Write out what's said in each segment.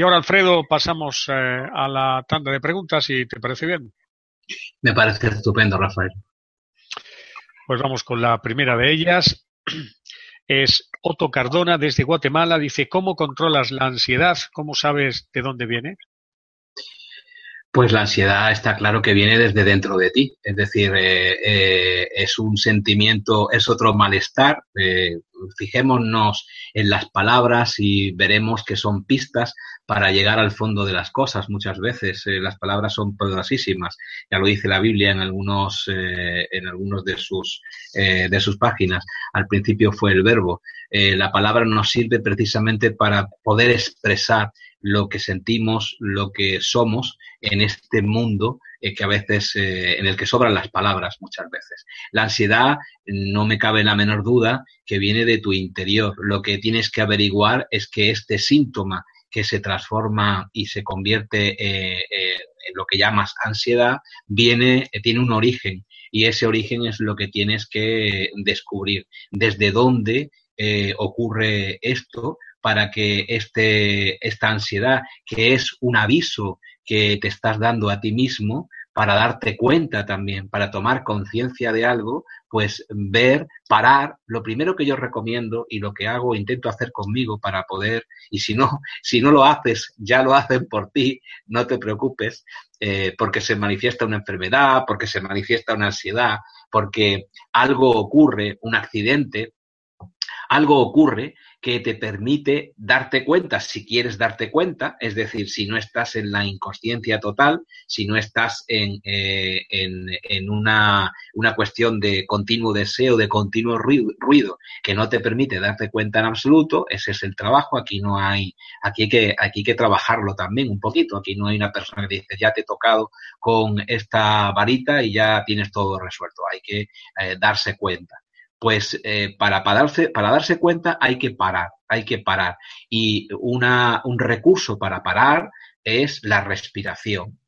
Y ahora, Alfredo, pasamos eh, a la tanda de preguntas, si te parece bien. Me parece estupendo, Rafael. Pues vamos con la primera de ellas. Es Otto Cardona desde Guatemala. Dice, ¿cómo controlas la ansiedad? ¿Cómo sabes de dónde viene? Pues la ansiedad está claro que viene desde dentro de ti, es decir, eh, eh, es un sentimiento, es otro malestar. Eh, fijémonos en las palabras y veremos que son pistas para llegar al fondo de las cosas. Muchas veces las palabras son poderosísimas, ya lo dice la Biblia en algunos, en algunos de sus de sus páginas. Al principio fue el verbo. la palabra nos sirve precisamente para poder expresar lo que sentimos, lo que somos en este mundo eh, que a veces eh, en el que sobran las palabras muchas veces. La ansiedad no me cabe la menor duda que viene de tu interior. Lo que tienes que averiguar es que este síntoma que se transforma y se convierte eh, en lo que llamas ansiedad viene tiene un origen y ese origen es lo que tienes que descubrir desde dónde ocurre esto para que este, esta ansiedad, que es un aviso que te estás dando a ti mismo, para darte cuenta también, para tomar conciencia de algo, pues ver, parar. Lo primero que yo recomiendo y lo que hago, intento hacer conmigo para poder, y si no, si no lo haces, ya lo hacen por ti, no te preocupes, eh, porque se manifiesta una enfermedad, porque se manifiesta una ansiedad, porque algo ocurre, un accidente, algo ocurre que te permite darte cuenta, si quieres darte cuenta, es decir, si no estás en la inconsciencia total, si no estás en, eh, en, una, una, cuestión de continuo deseo, de continuo ruido, que no te permite darte cuenta en absoluto, ese es el trabajo, aquí no hay, aquí hay que, aquí que trabajarlo también un poquito, aquí no hay una persona que dice, ya te he tocado con esta varita y ya tienes todo resuelto, hay que eh, darse cuenta pues eh, para, para, darse, cuenta hay que parar, hay que parar. Y una, un recurso para parar es la respiración.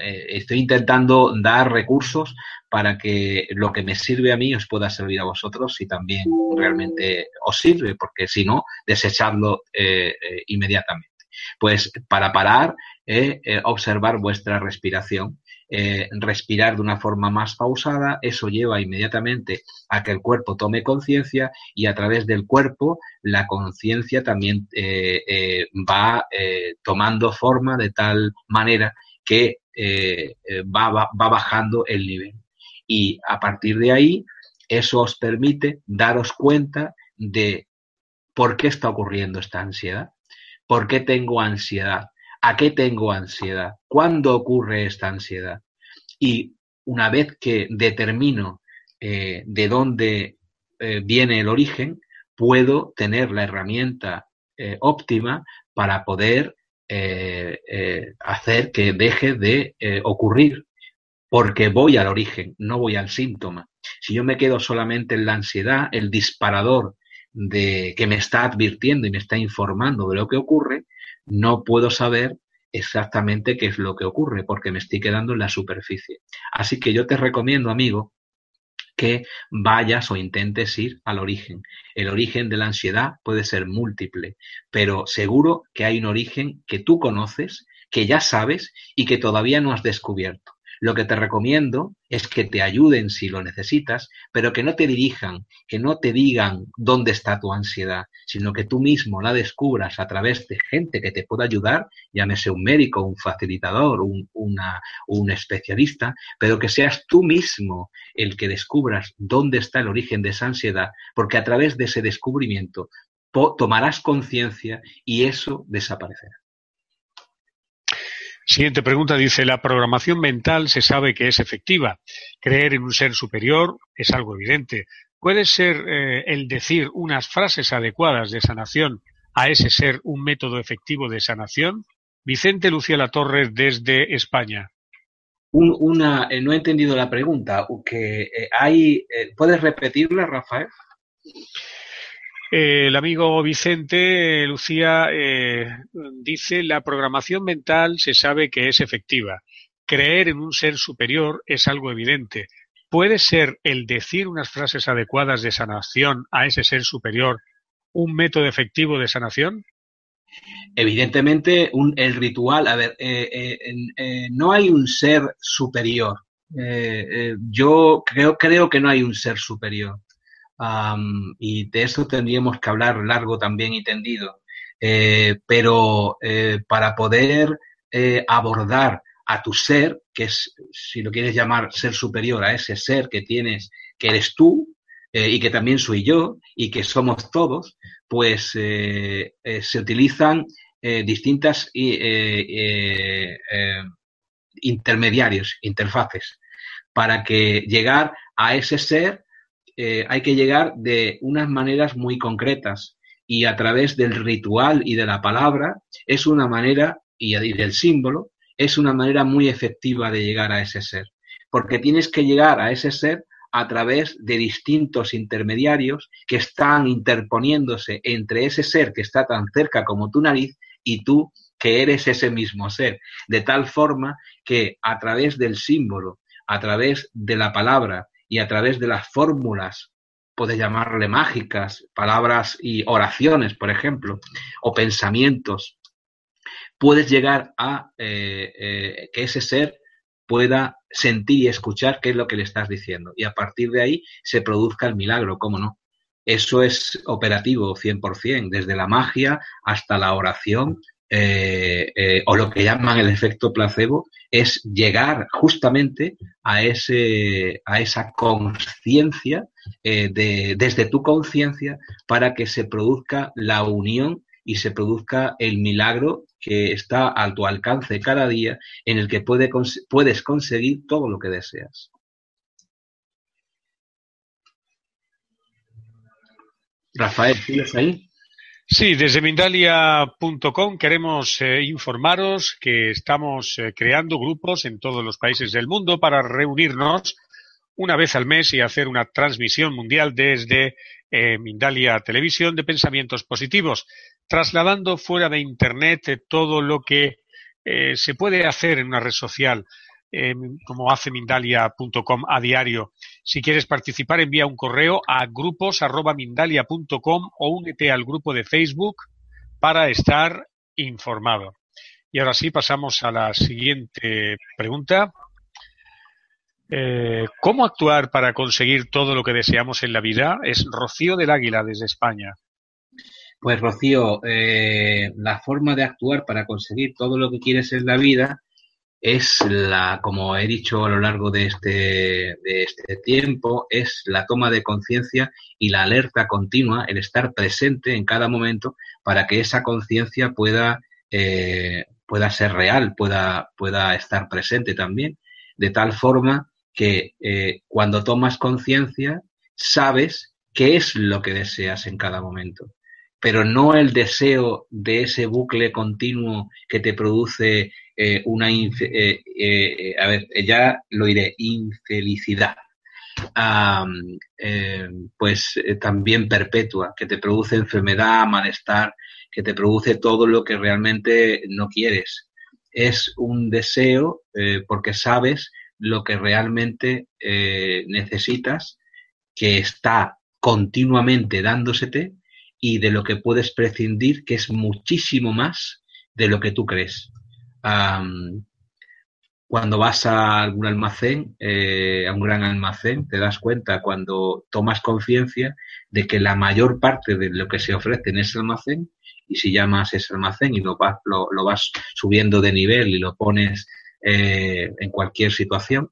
Eh, estoy intentando dar recursos para que lo que me sirve a mí os pueda servir a vosotros y también realmente os sirve, porque si no, desechadlo eh, inmediatamente. Pues para parar, observar vuestra respiración eh, respirar de una forma más pausada, eso lleva inmediatamente a que el cuerpo tome conciencia y a través del cuerpo la conciencia también eh, eh, va tomando forma de tal manera que va, va, va bajando el nivel. Y a partir de ahí, eso os permite daros cuenta de por qué está ocurriendo esta ansiedad, por qué tengo ansiedad, ¿A qué tengo ansiedad? ¿Cuándo ocurre esta ansiedad? Y una vez que determino eh, de dónde eh, viene el origen, puedo tener la herramienta eh, óptima para poder hacer que deje de ocurrir, porque voy al origen, no voy al síntoma. Si yo me quedo solamente en la ansiedad, el disparador de que me está advirtiendo y me está informando de lo que ocurre, no puedo saber exactamente qué es lo que ocurre, porque me estoy quedando en la superficie. Así que yo te recomiendo, amigo, que vayas o intentes ir al origen. El origen de la ansiedad puede ser múltiple, pero seguro que hay un origen que tú conoces, que ya sabes y que todavía no has descubierto. Lo que te recomiendo es que te ayuden si lo necesitas, pero que no te dirijan, que no te digan dónde está tu ansiedad, sino que tú mismo la descubras a través de gente que te pueda ayudar, llámese un médico, un facilitador, un, un especialista, pero que seas tú mismo el que descubras dónde está el origen de esa ansiedad, porque a través de ese descubrimiento tomarás conciencia y eso desaparecerá. Siguiente pregunta dice, la programación mental se sabe que es efectiva. Creer en un ser superior es algo evidente. ¿Puede ser eh, el decir unas frases adecuadas de sanación a ese ser un método efectivo de sanación? Vicente Lucía La Torre desde España. una, eh, no he entendido la pregunta. Que, eh, hay, ¿Puedes repetirla, Rafael? El amigo Vicente Lucía eh, dice, la programación mental se sabe que es efectiva. Creer en un ser superior es algo evidente. ¿Puede ser el decir unas frases adecuadas de sanación a ese ser superior un método efectivo de sanación? Evidentemente, el ritual, a ver, eh, eh, no hay un ser superior. yo creo, creo que no hay un ser superior y de eso tendríamos que hablar largo también y tendido. Eh, pero eh, para poder eh, abordar a tu ser, que es, si lo quieres llamar ser superior, a ese ser que tienes, que eres tú, y que también soy yo, y que somos todos, pues se utilizan distintas intermediarios, interfaces, para que llegar a ese ser eh, hay que llegar de unas maneras muy concretas y a través del ritual y de la palabra es una manera, y del símbolo, es una manera muy efectiva de llegar a ese ser. Porque tienes que llegar a ese ser a través de distintos intermediarios que están interponiéndose entre ese ser que está tan cerca como tu nariz y tú que eres ese mismo ser. De tal forma que a través del símbolo, a través de la palabra y a través de las fórmulas, puedes llamarle mágicas, palabras y oraciones, por ejemplo, o pensamientos, puedes llegar a eh, eh, que ese ser pueda sentir y escuchar qué es lo que le estás diciendo. Y a partir de ahí se produzca el milagro, ¿cómo no? Eso es operativo 100%, desde la magia hasta la oración eh, eh, o lo que llaman el efecto placebo, es llegar justamente a, ese, a esa conciencia, eh, de, desde tu conciencia, para que se produzca la unión y se produzca el milagro que está a tu alcance cada día, en el que puede, puedes conseguir todo lo que deseas. Rafael, ¿tienes ahí? Sí, desde Mindalia.com queremos eh, informaros que estamos eh, creando grupos en todos los países del mundo para reunirnos una vez al mes y hacer una transmisión mundial desde eh, Mindalia Televisión de pensamientos positivos, trasladando fuera de Internet todo lo que se puede hacer en una red social como hace Mindalia.com a diario. Si quieres participar, envía un correo a grupos.mindalia.com o únete al grupo de Facebook para estar informado. Y ahora sí, pasamos a la siguiente pregunta. Eh, ¿Cómo actuar para conseguir todo lo que deseamos en la vida? Es Rocío del Águila desde España. Pues Rocío, eh, la forma de actuar para conseguir todo lo que quieres en la vida es la, como he dicho a lo largo de este, de este tiempo, es la toma de conciencia y la alerta continua, el estar presente en cada momento para que esa conciencia pueda, eh, pueda ser real, pueda, pueda estar presente también, de tal forma que eh, cuando tomas conciencia sabes qué es lo que deseas en cada momento. Pero no el deseo de ese bucle continuo que te produce eh, una, eh, eh, a ver, ya lo diré, infelicidad, pues también perpetua, que te produce enfermedad, malestar, que te produce todo lo que realmente no quieres. Es un deseo porque sabes lo que realmente necesitas, que está continuamente dándosete y de lo que puedes prescindir, que es muchísimo más de lo que tú crees. Cuando vas a algún almacén, eh, a un gran almacén, te das cuenta cuando tomas conciencia de que la mayor parte de lo que se ofrece en ese almacén, y si llamas ese almacén y lo vas, subiendo de nivel y lo pones eh, en cualquier situación,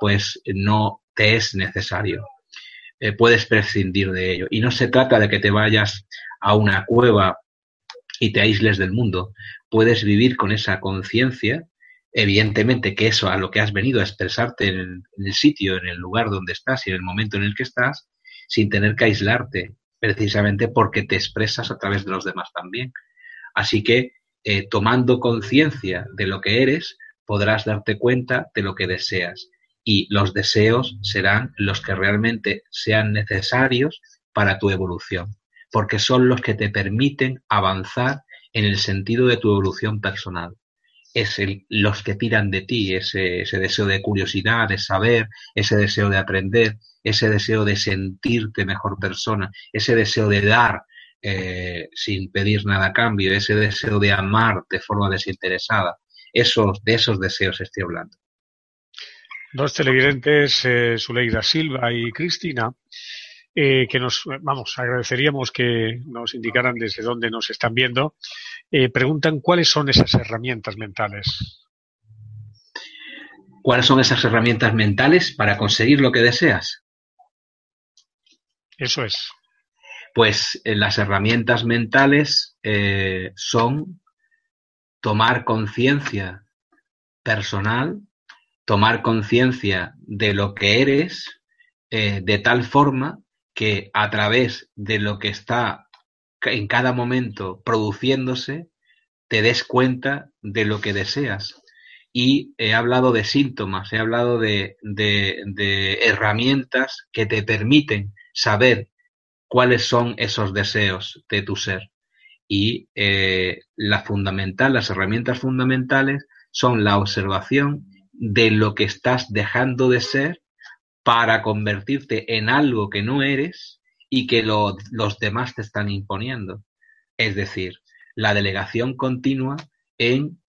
pues no te es necesario. Eh, puedes prescindir de ello. Y no se trata de que te vayas a una cueva y te aísles del mundo. Puedes vivir con esa conciencia evidentemente que eso a lo que has venido a expresarte en el, sitio, en el lugar donde estás y en el momento en el que estás, sin tener que aislarte, precisamente porque te expresas a través de los demás también. Así que, eh, tomando conciencia de lo que eres, podrás darte cuenta de lo que deseas. Y los deseos serán los que realmente sean necesarios para tu evolución, porque son los que te permiten avanzar en el sentido de tu evolución personal es el, los que tiran de ti, ese, ese deseo de curiosidad, de saber, ese deseo de aprender, ese deseo de sentirte mejor persona, ese deseo de dar eh, sin pedir nada a cambio, ese deseo de amar de forma desinteresada. Esos, de esos deseos estoy hablando. Dos televidentes, eh, Zuleida Silva y Cristina, eh, que nos, vamos, agradeceríamos que nos indicaran desde dónde nos están viendo. Eh, preguntan cuáles son esas herramientas mentales. ¿Cuáles son esas herramientas mentales para conseguir lo que deseas? Eso es. Pues eh, las herramientas mentales son tomar conciencia personal, tomar conciencia de lo que eres, de tal forma que a través de lo que está en cada momento produciéndose, te des cuenta de lo que deseas. Y he hablado de síntomas, he hablado de, herramientas que te permiten saber cuáles son esos deseos de tu ser. Y eh, la fundamental, las herramientas fundamentales son la observación de lo que estás dejando de ser para convertirte en algo que no eres y que los demás te están imponiendo. Es decir, la delegación continua en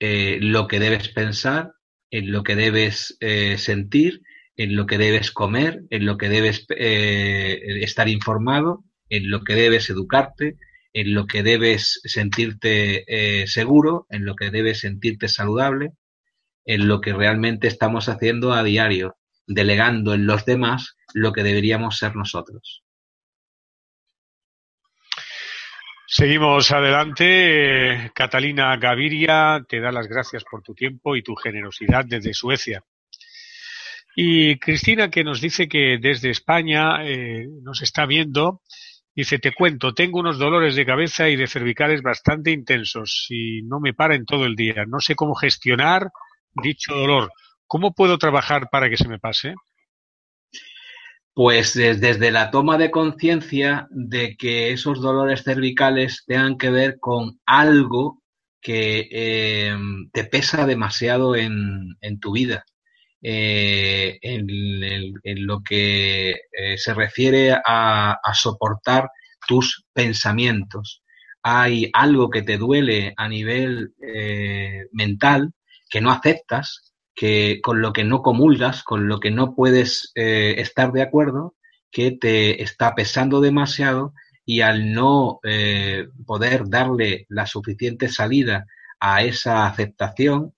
eh, lo que debes pensar, en lo que debes eh, sentir, en lo que debes comer, en lo que debes eh, estar informado, en lo que debes educarte, en lo que debes sentirte seguro, en lo que debes sentirte saludable, en lo que realmente estamos haciendo a diario delegando en los demás lo que deberíamos ser nosotros. Seguimos adelante. Catalina Gaviria te da las gracias por tu tiempo y tu generosidad desde Suecia. Y Cristina, que nos dice que desde España eh, nos está viendo, dice, te cuento, tengo unos dolores de cabeza y de cervicales bastante intensos y no me para en todo el día. No sé cómo gestionar dicho dolor. ¿Cómo puedo trabajar para que se me pase? Pues desde la toma de conciencia de que esos dolores cervicales tengan que ver con algo que eh, te pesa demasiado en, tu vida. Eh, en, lo que eh, se refiere a, soportar tus pensamientos. Hay algo que te duele a nivel mental que no aceptas que con lo que no comulgas, con lo que no puedes eh, estar de acuerdo, que te está pesando demasiado y al no eh, poder darle la suficiente salida a esa aceptación,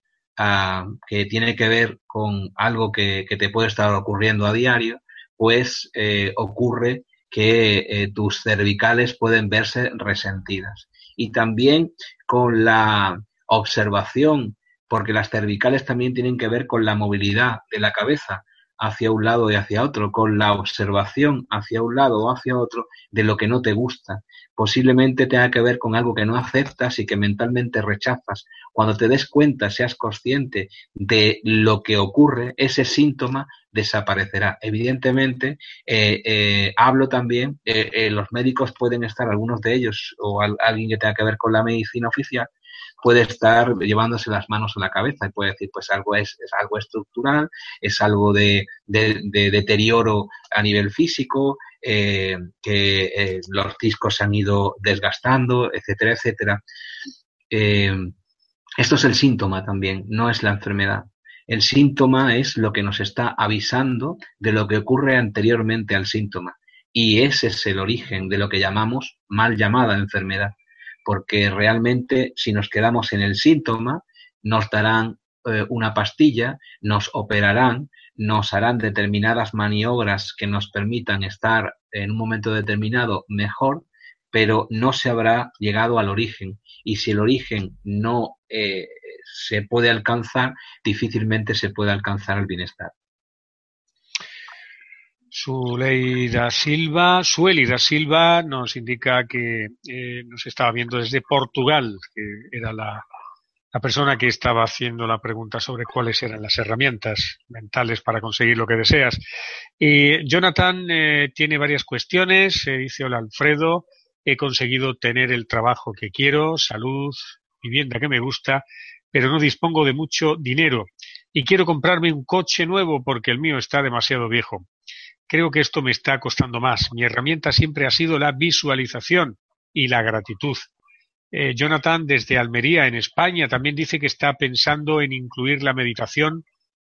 que tiene que ver con algo que, te puede estar ocurriendo a diario, pues eh, ocurre que tus cervicales pueden verse resentidas. Y también con la observación porque las cervicales también tienen que ver con la movilidad de la cabeza hacia un lado y hacia otro, con la observación hacia un lado o hacia otro de lo que no te gusta. Posiblemente tenga que ver con algo que no aceptas y que mentalmente rechazas. Cuando te des cuenta, seas consciente de lo que ocurre, ese síntoma desaparecerá. Evidentemente, eh, eh, hablo también, eh, los médicos pueden estar, algunos de ellos, o alguien que tenga que ver con la medicina oficial, puede estar llevándose las manos a la cabeza y puede decir, pues algo es, algo estructural, es algo de, deterioro a nivel físico, eh, que eh, los discos se han ido desgastando, etcétera, etcétera. Eh, Esto es el síntoma también, no es la enfermedad. El síntoma es lo que nos está avisando de lo que ocurre anteriormente al síntoma. Y ese es el origen de lo que llamamos mal llamada enfermedad. Porque realmente si nos quedamos en el síntoma, nos darán eh, una pastilla, nos operarán, nos harán determinadas maniobras que nos permitan estar en un momento determinado mejor, pero no se habrá llegado al origen. Y si el origen no eh, se puede alcanzar, difícilmente se puede alcanzar el bienestar. Suleida Silva, Suelida Silva nos indica que eh, nos estaba viendo desde Portugal, que era la, la persona que estaba haciendo la pregunta sobre cuáles eran las herramientas mentales para conseguir lo que deseas. Y Jonathan eh, tiene varias cuestiones. Dice, hola Alfredo, he conseguido tener el trabajo que quiero, salud, vivienda que me gusta, pero no dispongo de mucho dinero y quiero comprarme un coche nuevo porque el mío está demasiado viejo. Creo que esto me está costando más. Mi herramienta siempre ha sido la visualización y la gratitud. Eh, Jonathan, desde Almería, en España, también dice que está pensando en incluir la meditación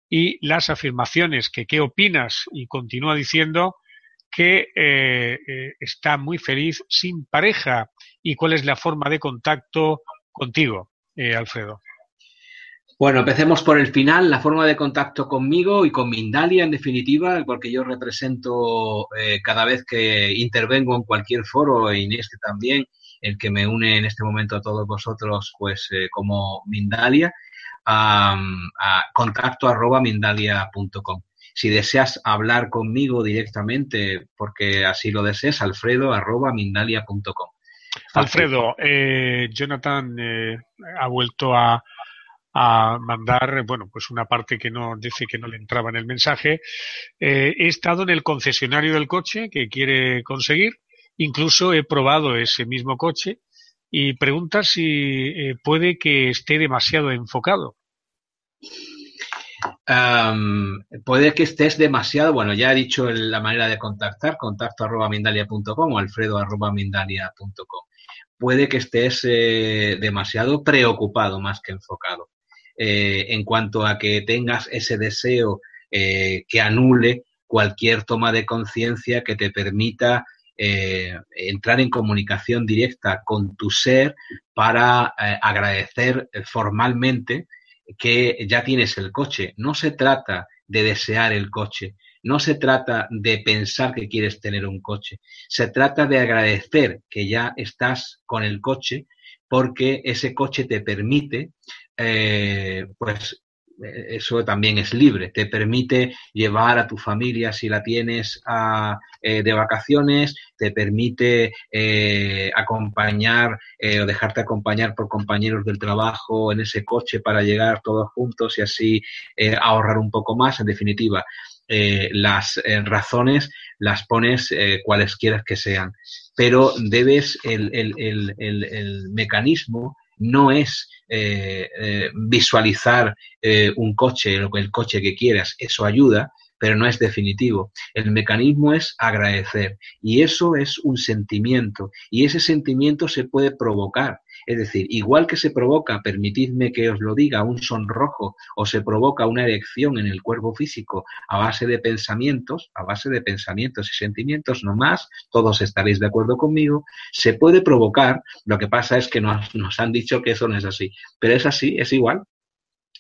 y las afirmaciones, que qué opinas, y continúa diciendo que eh, eh, está muy feliz sin pareja y cuál es la forma de contacto contigo, Alfredo. Bueno, empecemos por el final, la forma de contacto conmigo y con Mindalia en definitiva, porque yo represento cada vez que intervengo en cualquier foro, en este también, el que me une en este momento a todos vosotros, pues eh, como Mindalia, a, contacto arroba mindalia.com. Si deseas hablar conmigo directamente, porque así lo desees, alfredo arroba mindalia.com. Alfredo, eh, Jonathan eh, ha vuelto a, a mandar, bueno, pues una parte que no dice que no le entraba en el mensaje. he estado en el concesionario del coche que quiere conseguir Incluso he probado ese mismo coche y pregunta si eh, puede que esté demasiado enfocado. puede que estés demasiado, bueno, ya he dicho la manera de contactar, contacto arroba mindalia.com o alfredo arroba mindalia.com. Puede que estés eh, demasiado preocupado más que enfocado. Eh, en cuanto a que tengas ese deseo que anule cualquier toma de conciencia que te permita eh, entrar en comunicación directa con tu ser para eh, agradecer formalmente que ya tienes el coche. No se trata de desear el coche, no se trata de pensar que quieres tener un coche, se trata de agradecer que ya estás con el coche porque ese coche te permite eh, pues eh, eso también es libre, te permite llevar a tu familia si la tienes eh, de vacaciones, te permite eh, acompañar o dejarte acompañar por compañeros del trabajo en ese coche para llegar todos juntos y así ahorrar un poco más. En definitiva, las razones las pones cualesquiera que sean, pero debes el, el, el, el mecanismo no es eh, eh, visualizar eh, un coche, el coche que quieras, eso ayuda, pero no es definitivo. El mecanismo es agradecer y eso es un sentimiento y ese sentimiento se puede provocar. Es decir, igual que se provoca, permitidme que os lo diga, un sonrojo o se provoca una erección en el cuerpo físico a base de pensamientos, a base de pensamientos y sentimientos, no más, todos estaréis de acuerdo conmigo, se puede provocar, lo que pasa es que nos, nos han dicho que eso no es así, pero es así, es igual,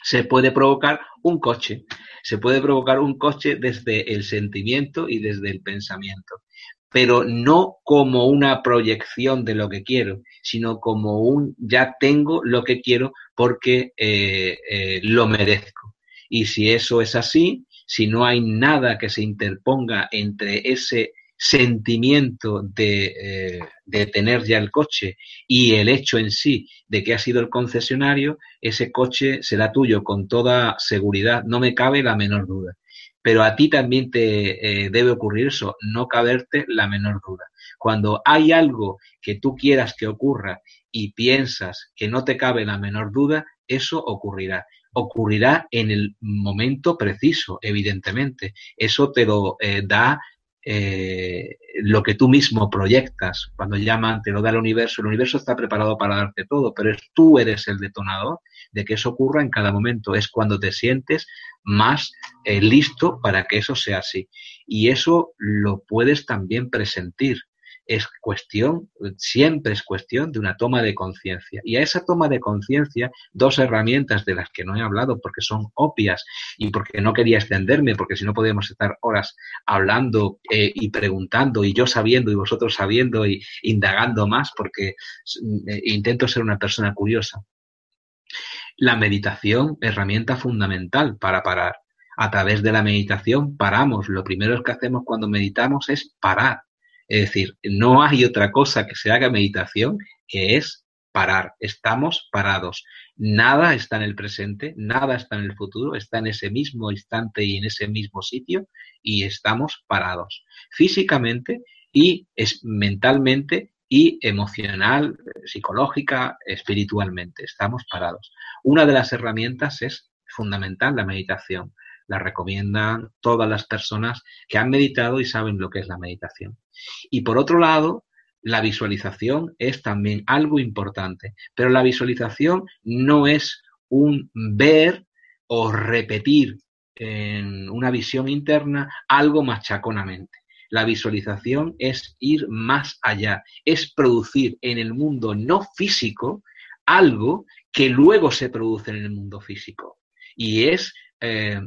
se puede provocar un coche. Se puede provocar un coche desde el sentimiento y desde el pensamiento, pero no como una proyección de lo que quiero, sino como un ya tengo lo que quiero porque eh, eh, lo merezco. Y si eso es así, si no hay nada que se interponga entre ese sentimiento de, eh, de, tener ya el coche y el hecho en sí de que ha sido el concesionario, ese coche será tuyo con toda seguridad, no me cabe la menor duda. Pero a ti también te eh, debe ocurrir eso, no caberte la menor duda. Cuando hay algo que tú quieras que ocurra y piensas que no te cabe la menor duda, eso ocurrirá ocurrirá en el momento preciso, evidentemente. Eso te lo eh, da eh, lo que tú mismo proyectas. Cuando llaman, te lo da el universo, el universo está preparado para darte todo, pero tú eres el detonador de que eso ocurra en cada momento. Es cuando te sientes más eh, listo para que eso sea así. Y eso lo puedes también presentir es cuestión, siempre es cuestión de una toma de conciencia. Y a esa toma de conciencia, dos herramientas de las que no he hablado porque son obvias y porque no quería extenderme, porque si no podemos estar horas hablando eh, y preguntando y yo sabiendo y vosotros sabiendo y indagando más porque eh, intento ser una persona curiosa. La meditación, herramienta fundamental para parar. A través de la meditación paramos. Lo primero que hacemos cuando meditamos es parar es decir, no hay otra cosa que se haga meditación que es parar. Estamos parados. Nada está en el presente, nada está en el futuro, está en ese mismo instante y en ese mismo sitio y estamos parados. Físicamente y mentalmente y emocional, psicológica, espiritualmente. Estamos parados. Una de las herramientas es fundamental la meditación la recomiendan todas las personas que han meditado y saben lo que es la meditación. Y por otro lado, la visualización es también algo importante, pero la visualización no es un ver o repetir en una visión interna algo machaconamente. La visualización es ir más allá, es producir en el mundo no físico algo que luego se produce en el mundo físico. Y es eh,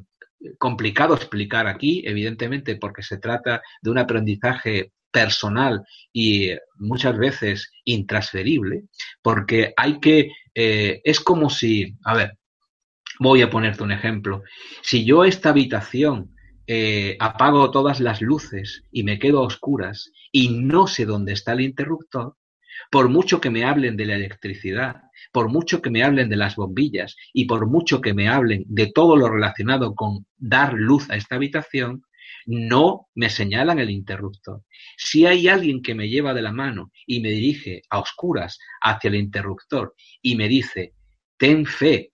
complicado explicar aquí, evidentemente, porque se trata de un aprendizaje personal y muchas veces intransferible, porque hay que, eh, es como si, a ver, voy a ponerte un ejemplo, si yo esta habitación eh, apago todas las luces y me quedo a oscuras y no sé dónde está el interruptor, por mucho que me hablen de la electricidad, por mucho que me hablen de las bombillas y por mucho que me hablen de todo lo relacionado con dar luz a esta habitación, no me señalan el interruptor. Si hay alguien que me lleva de la mano y me dirige a oscuras hacia el interruptor y me dice, ten fe,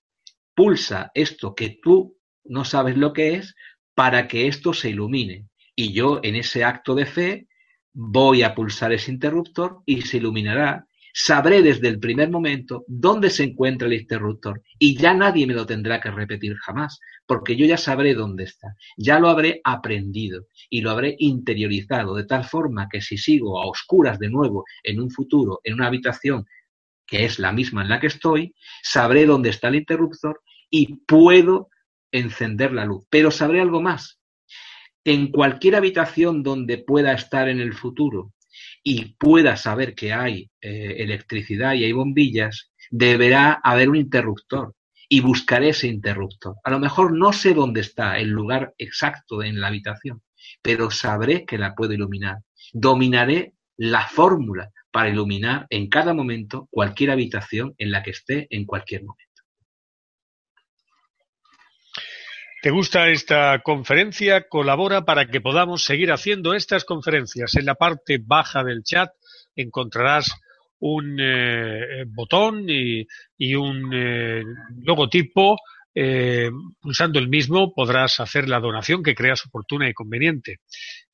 pulsa esto que tú no sabes lo que es para que esto se ilumine. Y yo en ese acto de fe voy a pulsar ese interruptor y se iluminará. Sabré desde el primer momento dónde se encuentra el interruptor y ya nadie me lo tendrá que repetir jamás, porque yo ya sabré dónde está, ya lo habré aprendido y lo habré interiorizado de tal forma que si sigo a oscuras de nuevo en un futuro, en una habitación que es la misma en la que estoy, sabré dónde está el interruptor y puedo encender la luz. Pero sabré algo más, en cualquier habitación donde pueda estar en el futuro y pueda saber que hay eh, electricidad y hay bombillas, deberá haber un interruptor y buscaré ese interruptor. A lo mejor no sé dónde está el lugar exacto en la habitación, pero sabré que la puedo iluminar. Dominaré la fórmula para iluminar en cada momento cualquier habitación en la que esté en cualquier momento. ¿Te gusta esta conferencia? Colabora para que podamos seguir haciendo estas conferencias. En la parte baja del chat encontrarás un eh, botón y, un eh, logotipo. Eh, usando el mismo podrás hacer la donación que creas oportuna y conveniente.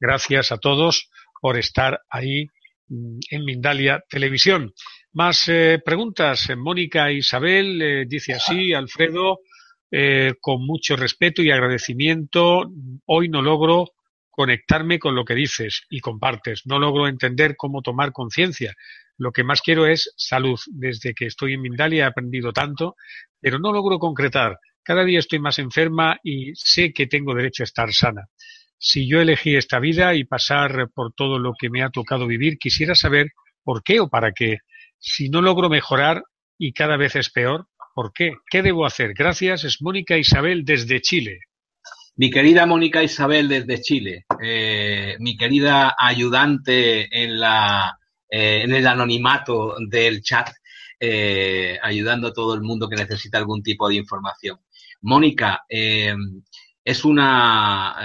Gracias a todos por estar ahí mm, en Mindalia Televisión. Más preguntas. Mónica Isabel dice así, Alfredo, eh, con mucho respeto y agradecimiento. Hoy no logro conectarme con lo que dices y compartes. No logro entender cómo tomar conciencia. Lo que más quiero es salud. Desde que estoy en Mindalia he aprendido tanto, pero no logro concretar. Cada día estoy más enferma y sé que tengo derecho a estar sana. Si yo elegí esta vida y pasar por todo lo que me ha tocado vivir, quisiera saber por qué o para qué. Si no logro mejorar y cada vez es peor, ¿Por qué? ¿Qué debo hacer? Gracias, es Mónica Isabel desde Chile. Mi querida Mónica Isabel desde Chile, eh, mi querida ayudante en, la, eh, en el anonimato del chat, eh, ayudando a todo el mundo que necesita algún tipo de información. Mónica, es una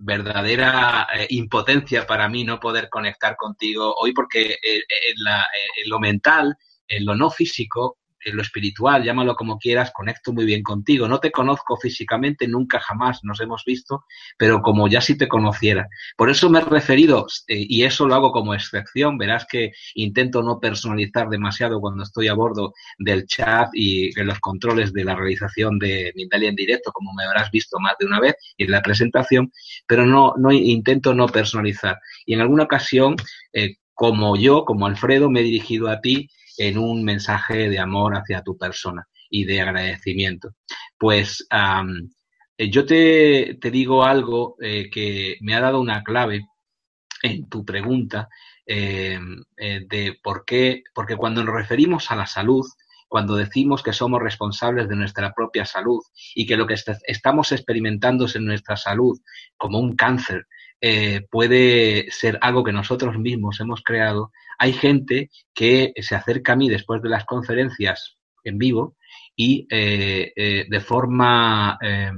verdadera impotencia para mí no poder conectar contigo hoy porque en, lo mental, en lo no físico, en lo espiritual, llámalo como quieras, conecto muy bien contigo. No te conozco físicamente, nunca jamás nos hemos visto, pero como ya si te conociera. Por eso me he referido, eh, y eso lo hago como excepción, verás que intento no personalizar demasiado cuando estoy a bordo del chat y en los controles de la realización de Mindalia en directo, como me habrás visto más de una vez en la presentación, pero no, no intento no personalizar. Y en alguna ocasión, eh, como yo, como Alfredo, me he dirigido a ti en un mensaje de amor hacia tu persona y de agradecimiento. Pues eh, yo te, digo algo eh, que me ha dado una clave en tu pregunta eh, de por qué, porque cuando nos referimos a la salud, cuando decimos que somos responsables de nuestra propia salud y que lo que estamos experimentando en nuestra salud como un cáncer puede ser algo que nosotros mismos hemos creado, hay gente que se acerca a mí después de las conferencias en vivo y eh, eh, de forma eh,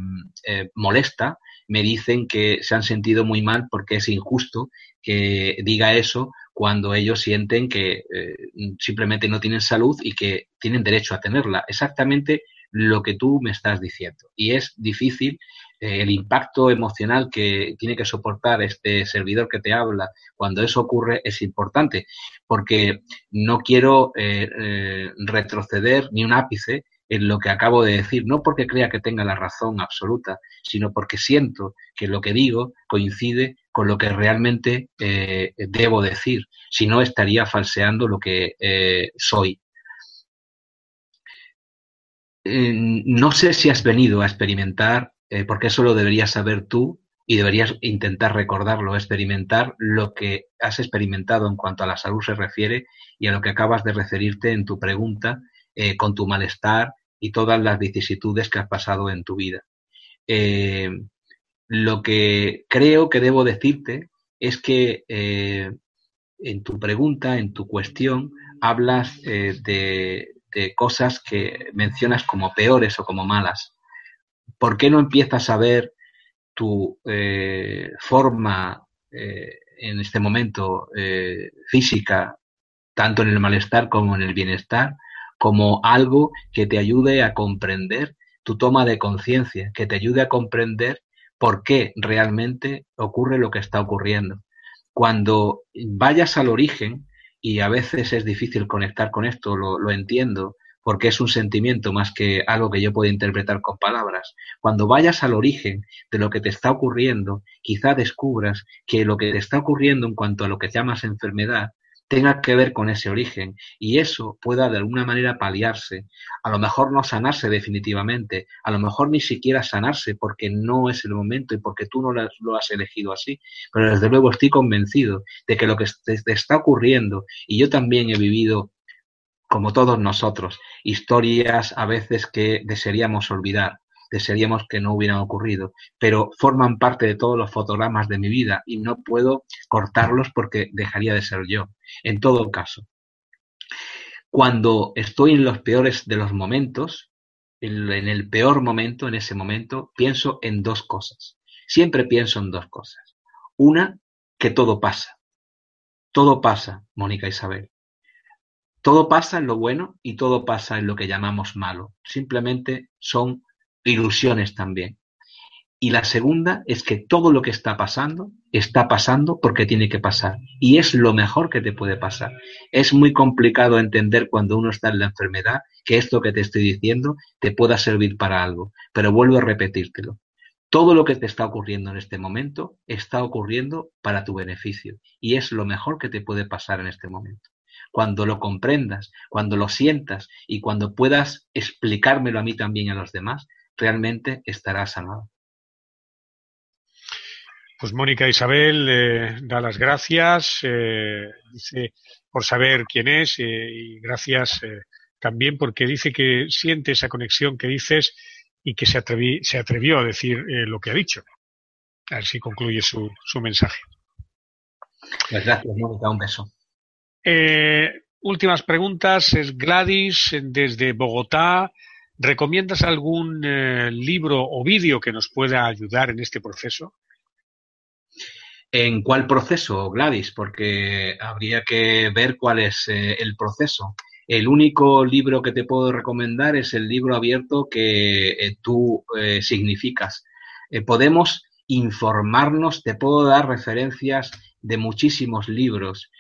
molesta me dicen que se han sentido muy mal porque es injusto que diga eso cuando ellos sienten que simplemente no tienen salud y que tienen derecho a tenerla. Exactamente lo que tú me estás diciendo. Y es difícil eh, el impacto emocional que tiene que soportar este servidor que te habla cuando eso ocurre es importante, porque no quiero eh, eh, retroceder ni un ápice en lo que acabo de decir, no porque crea que tenga la razón absoluta, sino porque siento que lo que digo coincide con lo que realmente debo decir, si no estaría falseando lo que soy. no sé si has venido a experimentar eh, porque eso lo deberías saber tú y deberías intentar recordarlo, experimentar lo que has experimentado en cuanto a la salud se refiere y a lo que acabas de referirte en tu pregunta eh, con tu malestar y todas las vicisitudes que has pasado en tu vida. Eh, lo que creo que debo decirte es que en tu pregunta, en tu cuestión, hablas de cosas que mencionas como peores o como malas. ¿Por qué no empiezas a ver tu eh, forma eh, en este momento eh, física, tanto en el malestar como en el bienestar, como algo que te ayude a comprender tu toma de conciencia, que te ayude a comprender por qué realmente ocurre lo que está ocurriendo. Cuando vayas al origen, y a veces es difícil conectar con esto, lo entiendo, porque es un sentimiento más que algo que yo puedo interpretar con palabras. Cuando vayas al origen de lo que te está ocurriendo, quizá descubras que lo que te está ocurriendo en cuanto a lo que llamas enfermedad tenga que ver con ese origen y eso pueda de alguna manera paliarse, a lo mejor no sanarse definitivamente, a lo mejor ni siquiera sanarse porque no es el momento y porque tú no lo has elegido así, pero desde luego estoy convencido de que lo que te está ocurriendo y yo también he vivido como todos nosotros, historias a veces que desearíamos olvidar, desearíamos que no hubieran ocurrido, pero forman parte de todos los fotogramas de mi vida y no puedo cortarlos porque dejaría de ser yo. En todo caso, cuando estoy en los peores de los momentos, en el peor momento, en ese momento, pienso en dos cosas. Siempre pienso en dos cosas. Una, que todo pasa. Todo pasa, Mónica Isabel. Todo pasa en lo bueno y todo pasa en lo que llamamos malo. Simplemente son ilusiones también. Y la segunda es que todo lo que está pasando está pasando porque tiene que pasar. Y es lo mejor que te puede pasar. Es muy complicado entender cuando uno está en la enfermedad que esto que te estoy diciendo te pueda servir para algo. Pero vuelvo a repetírtelo. Todo lo que te está ocurriendo en este momento está ocurriendo para tu beneficio. Y es lo mejor que te puede pasar en este momento cuando lo comprendas, cuando lo sientas y cuando puedas explicármelo a mí también y a los demás, realmente estarás sanado. Pues Mónica Isabel eh, da las gracias eh, dice, por saber quién es eh, y gracias también porque dice que siente esa conexión que dices y que se, se atrevió a decir lo que ha dicho. A ver si concluye su, su mensaje. Pues gracias, Mónica. Un beso. Eh, últimas preguntas. Es Gladys desde Bogotá. ¿Recomiendas algún eh, libro o vídeo que nos pueda ayudar en este proceso? ¿En cuál proceso, Gladys? Porque habría que ver cuál es eh, el proceso. El único libro que te puedo recomendar es el libro abierto que tú significas. Podemos informarnos, te puedo dar referencias de muchísimos libros.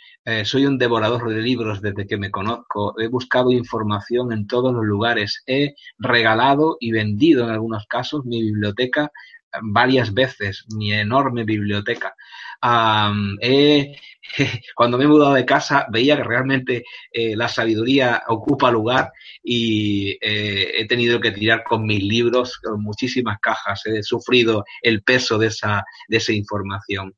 Soy un devorador de libros desde que me conozco. He buscado información en todos los lugares. He regalado y vendido en algunos casos mi biblioteca varias veces, mi enorme biblioteca. cuando me he mudado de casa veía que realmente eh, la sabiduría ocupa lugar y eh, he tenido que tirar con mis libros, con muchísimas cajas, he sufrido el peso de esa, de esa información.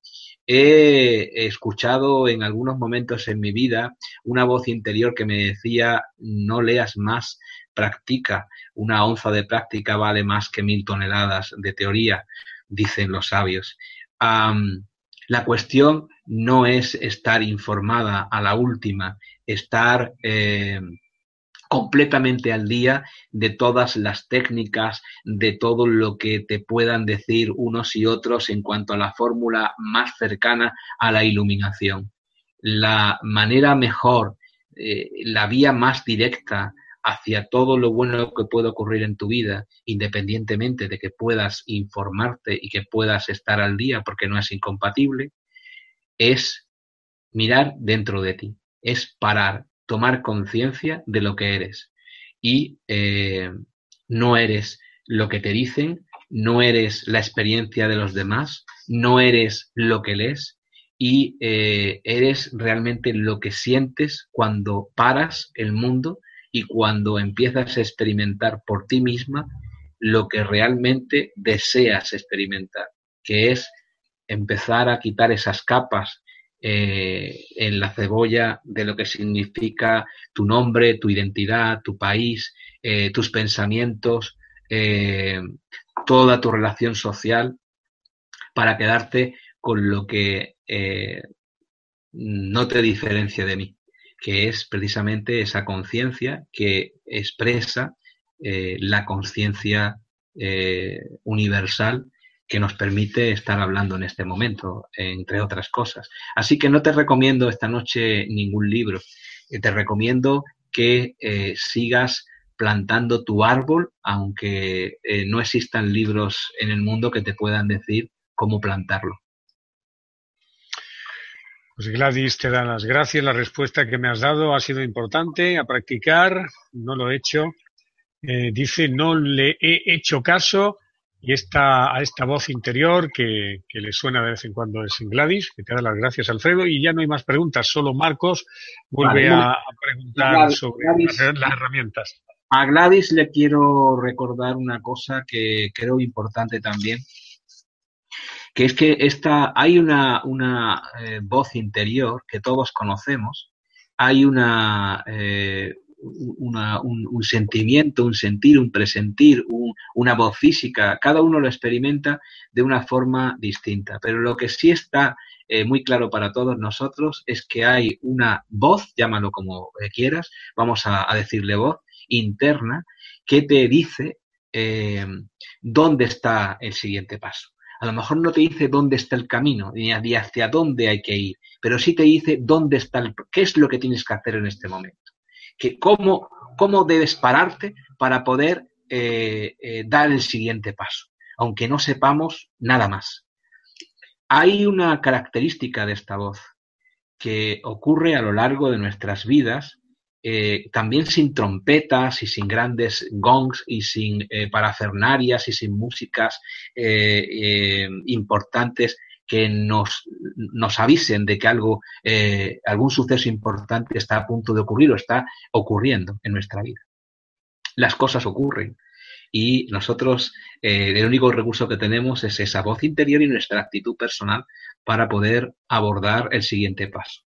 He escuchado en algunos momentos en mi vida una voz interior que me decía, no leas más, practica. Una onza de práctica vale más que mil toneladas de teoría, dicen los sabios. La cuestión no es estar informada a la última, estar eh, completamente al día de todas las técnicas, de todo lo que te puedan decir unos y otros en cuanto a la fórmula más cercana a la iluminación. La manera mejor, eh, la vía más directa hacia todo lo bueno que puede ocurrir en tu vida, independientemente de que puedas informarte y que puedas estar al día porque no es incompatible, es mirar dentro de ti, es parar, tomar conciencia de lo que eres. Y eh, no eres lo que te dicen, no eres la experiencia de los demás, no eres lo que lees y eh, eres realmente lo que sientes cuando paras el mundo y cuando empiezas a experimentar por ti misma lo que realmente deseas experimentar, que es empezar a quitar esas capas eh, en la cebolla de lo que significa tu nombre, tu identidad, tu país, eh, tus pensamientos, eh, toda tu relación social, para quedarte con lo que no te diferencia de mí que es precisamente esa conciencia que expresa la conciencia universal que nos permite estar hablando en este momento, entre otras cosas. Así que no te recomiendo esta noche ningún libro, eh, te recomiendo que sigas plantando tu árbol, aunque no existan libros en el mundo que te puedan decir cómo plantarlo. Pues Gladys, te dan las gracias. La respuesta que me has dado ha sido importante. A practicar, no lo he hecho. Eh, dice, no le he hecho caso y esta, a esta voz interior que, le suena de vez en cuando es en Gladys, que te da las gracias, Alfredo. Y ya no hay más preguntas, solo Marcos vuelve a, preguntar sobre las herramientas. A Gladys le quiero recordar una cosa que creo importante también que es que esta, hay una, una eh, voz interior que todos conocemos, hay una, eh, un, sentimiento, un sentir, un presentir, una voz física, cada uno lo experimenta de una forma distinta, pero lo que sí está eh, muy claro para todos nosotros es que hay una voz, llámalo como quieras, vamos a, decirle voz interna, que te dice dónde está el siguiente paso. A lo mejor no te dice dónde está el camino ni hacia dónde hay que ir, pero sí te dice dónde está el, qué es lo que tienes que hacer en este momento. Que cómo, cómo debes pararte para poder eh, eh, dar el siguiente paso, aunque no sepamos nada más. Hay una característica de esta voz que ocurre a lo largo de nuestras vidas eh, también sin trompetas y sin grandes gongs y sin parafernarias y sin músicas importantes que nos, nos, avisen de que algo, algún suceso importante está a punto de ocurrir o está ocurriendo en nuestra vida. Las cosas ocurren y nosotros el único recurso que tenemos es esa voz interior y nuestra actitud personal para poder abordar el siguiente paso.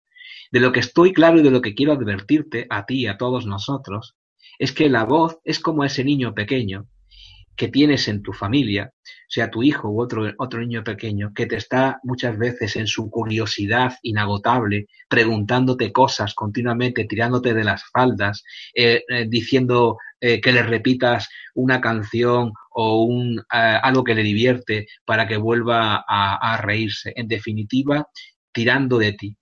De lo que estoy claro y de lo que quiero advertirte a ti y a todos nosotros es que la voz es como ese niño pequeño que tienes en tu familia, sea tu hijo u otro, otro niño pequeño, que te está muchas veces en su curiosidad inagotable, preguntándote cosas continuamente, tirándote de las faldas, eh, eh, diciendo eh, que le repitas una canción o un, algo que le divierte para que vuelva a reírse. En definitiva, tirando de ti.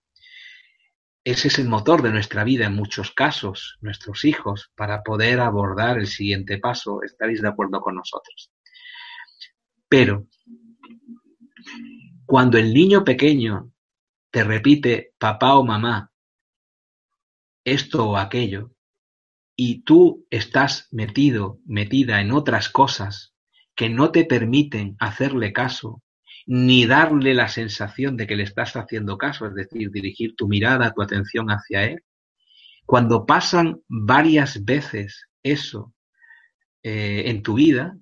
Ese es el motor de nuestra vida en muchos casos, nuestros hijos, para poder abordar el siguiente paso. Estaréis de acuerdo con nosotros. Pero cuando el niño pequeño te repite papá o mamá, esto o aquello, y tú estás metido, metida en otras cosas que no te permiten hacerle caso, ni darle la sensación de que le estás haciendo caso, es decir, dirigir tu mirada, tu atención hacia él. Cuando pasan varias veces eso eh, en tu vida,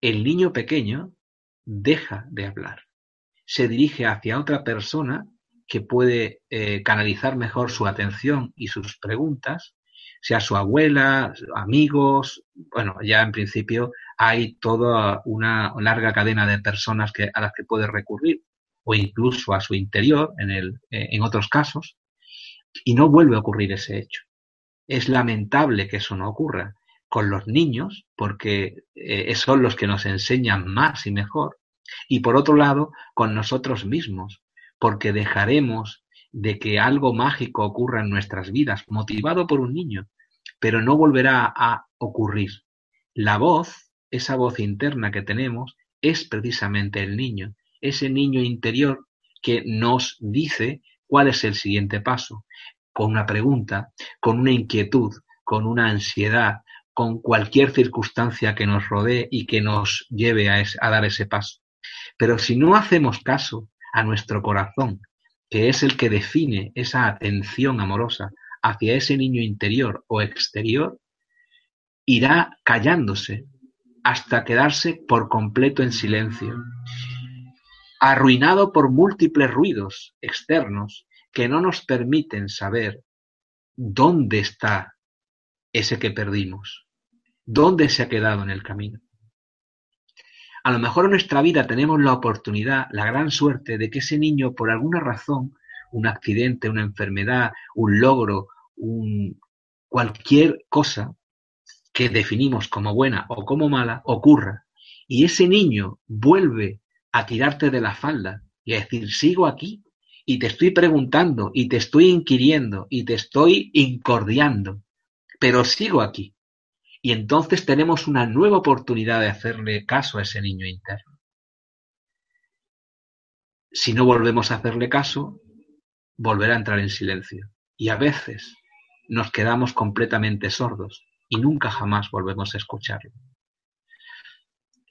el niño pequeño deja de hablar, se dirige hacia otra persona que puede eh, canalizar mejor su atención y sus preguntas, sea su abuela, amigos, bueno, ya en principio hay toda una larga cadena de personas que, a las que puede recurrir, o incluso a su interior en, el, eh, en otros casos, y no vuelve a ocurrir ese hecho. Es lamentable que eso no ocurra con los niños, porque eh, son los que nos enseñan más y mejor, y por otro lado, con nosotros mismos, porque dejaremos de que algo mágico ocurra en nuestras vidas, motivado por un niño, pero no volverá a ocurrir. La voz, esa voz interna que tenemos, es precisamente el niño, ese niño interior que nos dice cuál es el siguiente paso, con una pregunta, con una inquietud, con una ansiedad, con cualquier circunstancia que nos rodee y que nos lleve a, dar ese paso. Pero si no hacemos caso a nuestro corazón, que es el que define esa atención amorosa hacia ese niño interior o exterior, irá callándose hasta quedarse por completo en silencio, arruinado por múltiples ruidos externos que no nos permiten saber dónde está ese que perdimos, dónde se ha quedado en el camino. A lo mejor en nuestra vida tenemos la oportunidad, la gran suerte de que ese niño, por alguna razón, un accidente, una enfermedad, un logro, un, cualquier cosa que definimos como buena o como mala, ocurra. Y ese niño vuelve a tirarte de la falda y a decir, sigo aquí y te estoy preguntando y te estoy inquiriendo y te estoy incordiando, pero sigo aquí. Y entonces tenemos una nueva oportunidad de hacerle caso a ese niño interno. Si no volvemos a hacerle caso, volverá a entrar en silencio. Y a veces nos quedamos completamente sordos y nunca jamás volvemos a escucharlo.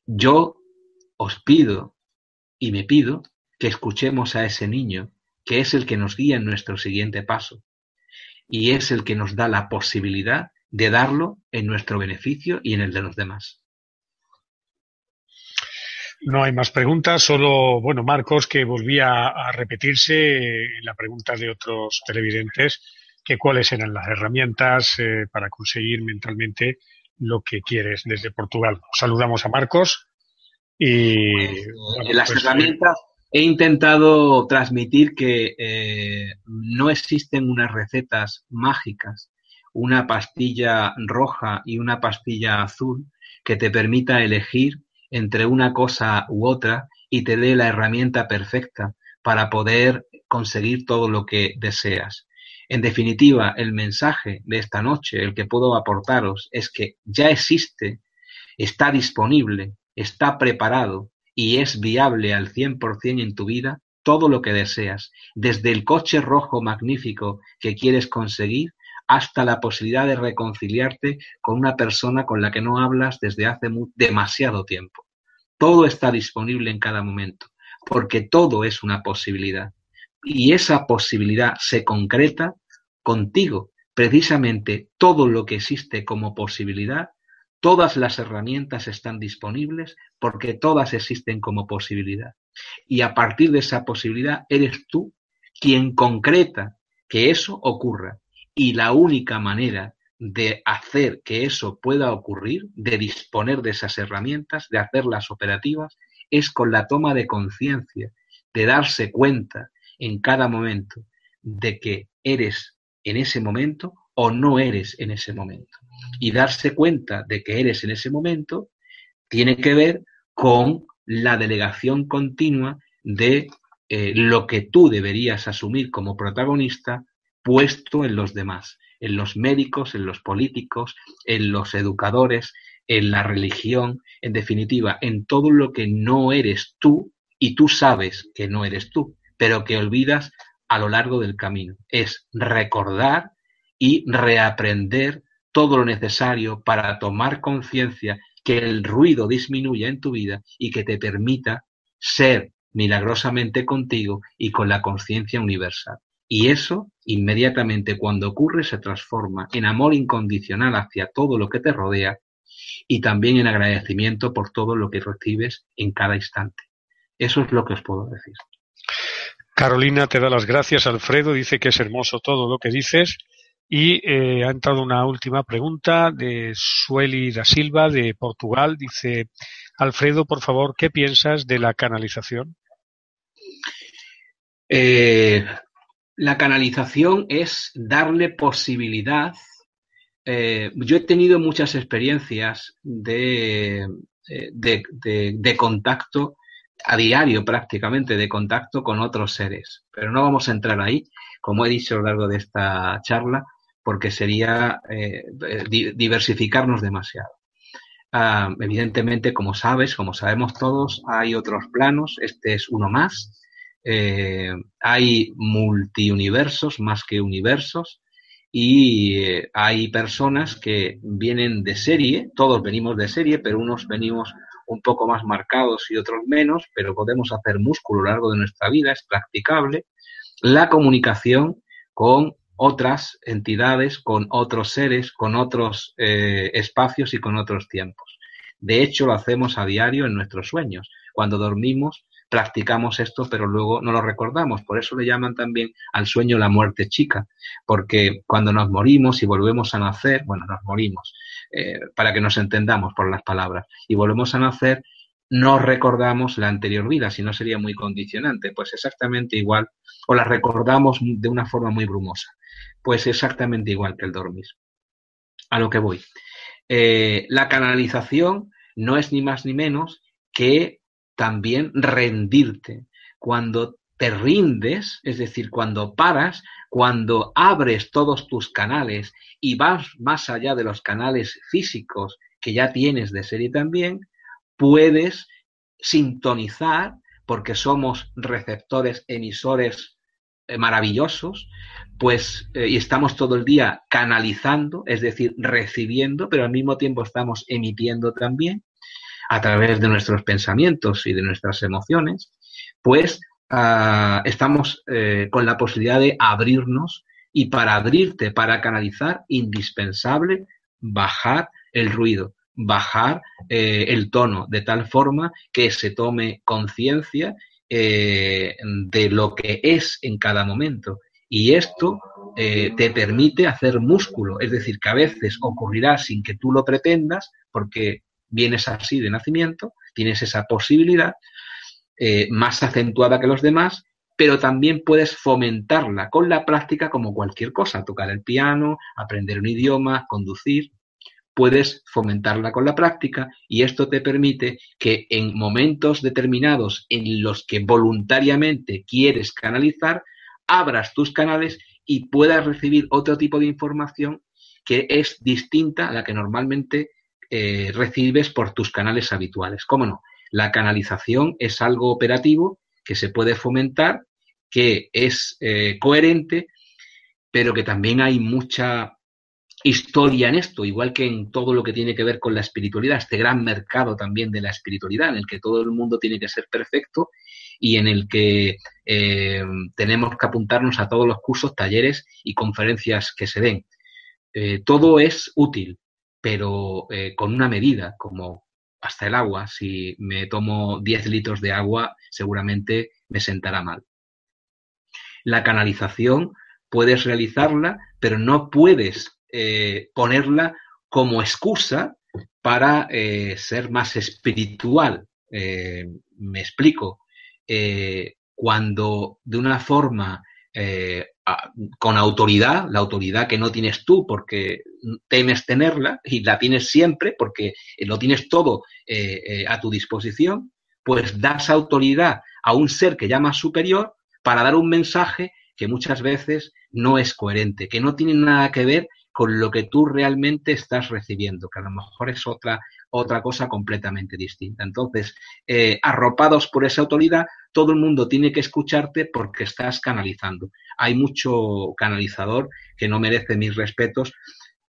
Yo os pido y me pido que escuchemos a ese niño que es el que nos guía en nuestro siguiente paso y es el que nos da la posibilidad de darlo en nuestro beneficio y en el de los demás. No hay más preguntas, solo, bueno, Marcos, que volvía a repetirse la pregunta de otros televidentes, que cuáles eran las herramientas eh, para conseguir mentalmente lo que quieres desde Portugal. Saludamos a Marcos y... Pues, las pues, herramientas he intentado transmitir que eh, no existen unas recetas mágicas una pastilla roja y una pastilla azul que te permita elegir entre una cosa u otra y te dé la herramienta perfecta para poder conseguir todo lo que deseas. En definitiva, el mensaje de esta noche, el que puedo aportaros, es que ya existe, está disponible, está preparado y es viable al 100% en tu vida todo lo que deseas, desde el coche rojo magnífico que quieres conseguir hasta la posibilidad de reconciliarte con una persona con la que no hablas desde hace demasiado tiempo. Todo está disponible en cada momento, porque todo es una posibilidad. Y esa posibilidad se concreta contigo. Precisamente todo lo que existe como posibilidad, todas las herramientas están disponibles porque todas existen como posibilidad. Y a partir de esa posibilidad eres tú quien concreta que eso ocurra. Y la única manera de hacer que eso pueda ocurrir, de disponer de esas herramientas, de hacerlas operativas, es con la toma de conciencia, de darse cuenta en cada momento de que eres en ese momento o no eres en ese momento. Y darse cuenta de que eres en ese momento tiene que ver con la delegación continua de eh, lo que tú deberías asumir como protagonista puesto en los demás, en los médicos, en los políticos, en los educadores, en la religión, en definitiva, en todo lo que no eres tú y tú sabes que no eres tú, pero que olvidas a lo largo del camino. Es recordar y reaprender todo lo necesario para tomar conciencia que el ruido disminuya en tu vida y que te permita ser milagrosamente contigo y con la conciencia universal. Y eso, inmediatamente cuando ocurre, se transforma en amor incondicional hacia todo lo que te rodea y también en agradecimiento por todo lo que recibes en cada instante. Eso es lo que os puedo decir. Carolina te da las gracias, Alfredo, dice que es hermoso todo lo que dices. Y eh, ha entrado una última pregunta de Sueli da Silva de Portugal. Dice, Alfredo, por favor, ¿qué piensas de la canalización? Eh, la canalización es darle posibilidad. Eh, yo he tenido muchas experiencias de, de, de, contacto a diario prácticamente, de contacto con otros seres. Pero no vamos a entrar ahí, como he dicho a lo largo de esta charla, porque sería eh, diversificarnos demasiado. Ah, evidentemente, como sabes, como sabemos todos, hay otros planos, este es uno más. Eh, hay multiuniversos más que universos y eh, hay personas que vienen de serie, todos venimos de serie, pero unos venimos un poco más marcados y otros menos, pero podemos hacer músculo a lo largo de nuestra vida, es practicable. La comunicación con otras entidades, con otros seres, con otros eh, espacios y con otros tiempos. De hecho, lo hacemos a diario en nuestros sueños. Cuando dormimos, practicamos esto, pero luego no lo recordamos. Por eso le llaman también al sueño la muerte chica, porque cuando nos morimos y volvemos a nacer, bueno, nos morimos, eh, para que nos entendamos por las palabras, y volvemos a nacer, no recordamos la anterior vida, si no sería muy condicionante, pues exactamente igual, o la recordamos de una forma muy brumosa, pues exactamente igual que el dormir. A lo que voy. Eh, la canalización no es ni más ni menos que también rendirte. Cuando te rindes, es decir, cuando paras, cuando abres todos tus canales y vas más allá de los canales físicos que ya tienes de serie también, puedes sintonizar, porque somos receptores, emisores eh, maravillosos, pues eh, y estamos todo el día canalizando, es decir, recibiendo, pero al mismo tiempo estamos emitiendo también a través de nuestros pensamientos y de nuestras emociones, pues ah, estamos eh, con la posibilidad de abrirnos y para abrirte, para canalizar, indispensable bajar el ruido, bajar eh, el tono de tal forma que se tome conciencia eh, de lo que es en cada momento. Y esto te permite hacer músculo, es decir, que a veces ocurrirá sin que tú lo pretendas, porque vienes así de nacimiento, tienes esa posibilidad más acentuada que los demás, pero también puedes fomentarla con la práctica como cualquier cosa, tocar el piano, aprender un idioma, conducir. Puedes fomentarla con la práctica y esto te permite que en momentos determinados en los que voluntariamente quieres canalizar, abras tus canales y puedas recibir otro tipo de información que es distinta a la que normalmente eh, recibes por tus canales habituales. ¿Cómo no? La canalización es algo operativo que se puede fomentar, que es eh, coherente, pero que también hay mucha historia en esto, igual que en todo lo que tiene que ver con la espiritualidad, este gran mercado también de la espiritualidad, en el que todo el mundo tiene que ser perfecto y en el que eh, tenemos que apuntarnos a todos los cursos, talleres y conferencias que se den. Todo es útil, pero eh, con una medida, como hasta el agua. Si me tomo 10 litros de agua, seguramente me sentará mal. La canalización puedes realizarla, pero no puedes eh, ponerla como excusa para eh, ser más espiritual. Me explico. cuando de una forma con autoridad, la autoridad que no tienes tú porque temes tenerla y la tienes siempre porque lo tienes todo a tu disposición, pues das autoridad a un ser que llamas superior para dar un mensaje que muchas veces no es coherente, que no tiene nada que ver con lo que tú realmente estás recibiendo, que a lo mejor es otra, otra cosa completamente distinta. Entonces, eh, arropados por esa autoridad, todo el mundo tiene que escucharte porque estás canalizando. Hay mucho canalizador que no merece mis respetos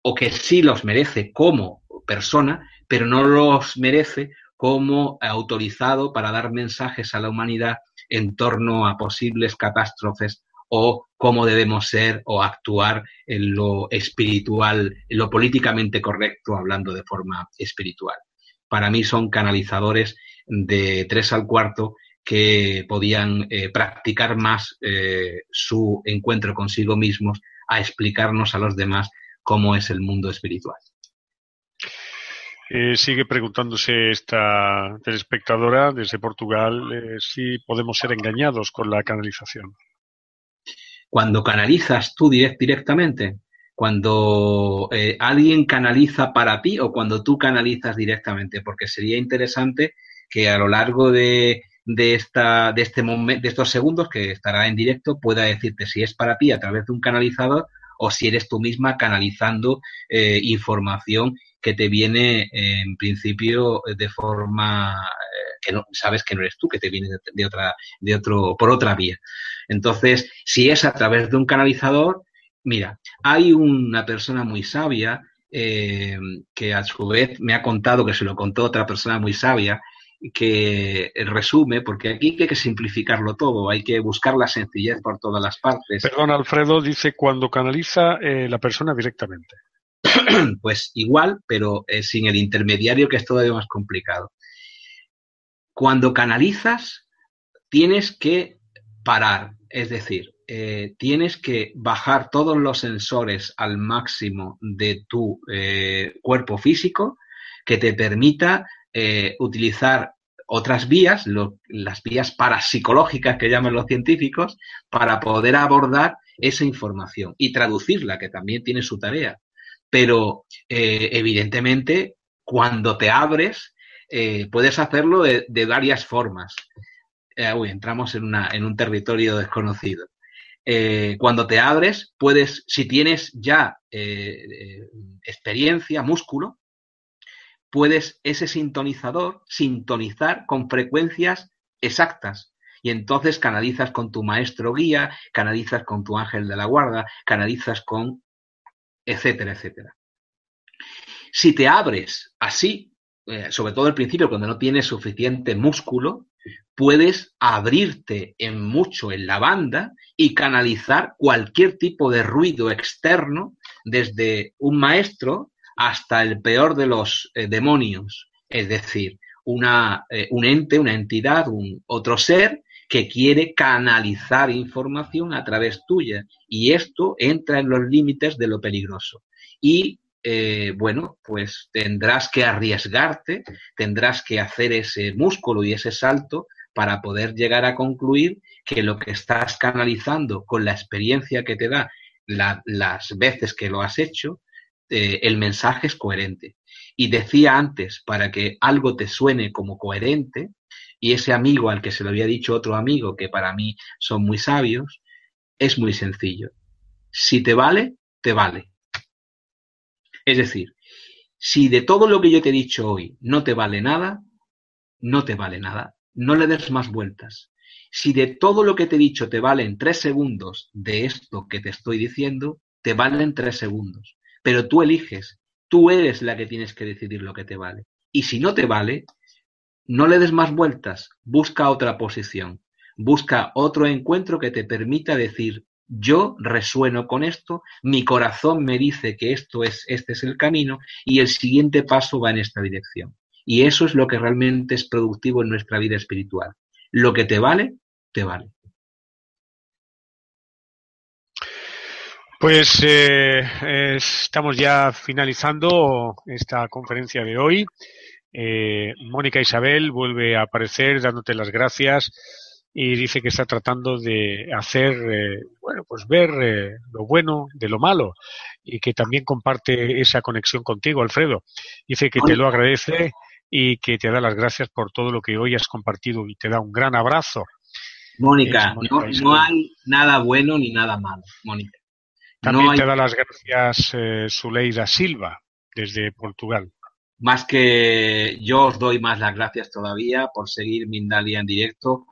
o que sí los merece como persona, pero no los merece como autorizado para dar mensajes a la humanidad en torno a posibles catástrofes o cómo debemos ser o actuar en lo espiritual, en lo políticamente correcto, hablando de forma espiritual. Para mí son canalizadores de tres al cuarto que podían eh, practicar más eh, su encuentro consigo mismos a explicarnos a los demás cómo es el mundo espiritual. Eh, sigue preguntándose esta telespectadora desde Portugal si podemos ser engañados con la canalización. Cuando canalizas tú directamente, cuando eh, alguien canaliza para ti o cuando tú canalizas directamente, porque sería interesante que a lo largo de, de, esta, de, este momento, de estos segundos que estará en directo pueda decirte si es para ti a través de un canalizador o si eres tú misma canalizando eh, información que te viene en principio de forma eh, que no sabes que no eres tú, que te viene de, otra, de otro, por otra vía. Entonces, si es a través de un canalizador, mira, hay una persona muy sabia eh, que a su vez me ha contado que se lo contó otra persona muy sabia que resume, porque aquí hay que simplificarlo todo, hay que buscar la sencillez por todas las partes. Perdón, Alfredo, dice cuando canaliza eh, la persona directamente. pues igual, pero eh, sin el intermediario que es todavía más complicado. Cuando canalizas, tienes que parar, es decir, eh, tienes que bajar todos los sensores al máximo de tu eh, cuerpo físico que te permita utilizar otras vías, las vías parapsicológicas que llaman los científicos, para poder abordar esa información y traducirla, que también tiene su tarea pero eh, evidentemente cuando te abres eh, puedes hacerlo de, varias formas. Eh, uy, entramos en, un territorio desconocido. cuando te abres, puedes, si tienes ya experiencia, músculo, puedes ese sintonizador sintonizar con frecuencias exactas. Y entonces canalizas con tu maestro guía, canalizas con tu ángel de la guarda, canalizas con etcétera, etcétera. Si te abres así, eh, sobre todo al principio cuando no tienes suficiente músculo, puedes abrirte en mucho en la banda y canalizar cualquier tipo de ruido externo, desde un maestro hasta el peor de los eh, demonios, es decir, una, eh, un ente, una entidad, un otro ser que quiere canalizar información a través tuya y esto entra en los límites de lo peligroso. Y eh, bueno, pues tendrás que arriesgarte, tendrás que hacer ese músculo y ese salto para poder llegar a concluir que lo que estás canalizando con la experiencia que te da las veces que lo has hecho, eh, el mensaje es coherente. Y decía antes, para que algo te suene como coherente, y ese amigo al que se lo había dicho otro amigo, que para mí son muy sabios, es muy sencillo. Si te vale, te vale. Es decir, si de todo lo que yo te he dicho hoy no te vale nada, no te vale nada. No le des más vueltas. Si de todo lo que te he dicho te valen tres segundos de esto que te estoy diciendo, te valen tres segundos. Pero tú eliges, tú eres la que tienes que decidir lo que te vale. Y si no te vale, no le des más vueltas, busca otra posición, busca otro encuentro que te permita decir, yo resueno con esto, mi corazón me dice que esto es, este es el camino y el siguiente paso va en esta dirección. Y eso es lo que realmente es productivo en nuestra vida espiritual. Lo que te vale, te vale. Pues eh, estamos ya finalizando esta conferencia de hoy. Eh, Mónica Isabel vuelve a aparecer dándote las gracias y dice que está tratando de hacer, eh, bueno, pues ver eh, lo bueno de lo malo y que también comparte esa conexión contigo, Alfredo. Dice que te lo agradece y que te da las gracias por todo lo que hoy has compartido y te da un gran abrazo. Mónica, no, hay nada bueno ni nada malo, Mónica. También te da las gracias eh, Zuleida Silva, desde Portugal. Más que yo os doy más las gracias todavía por seguir Mindalia en directo.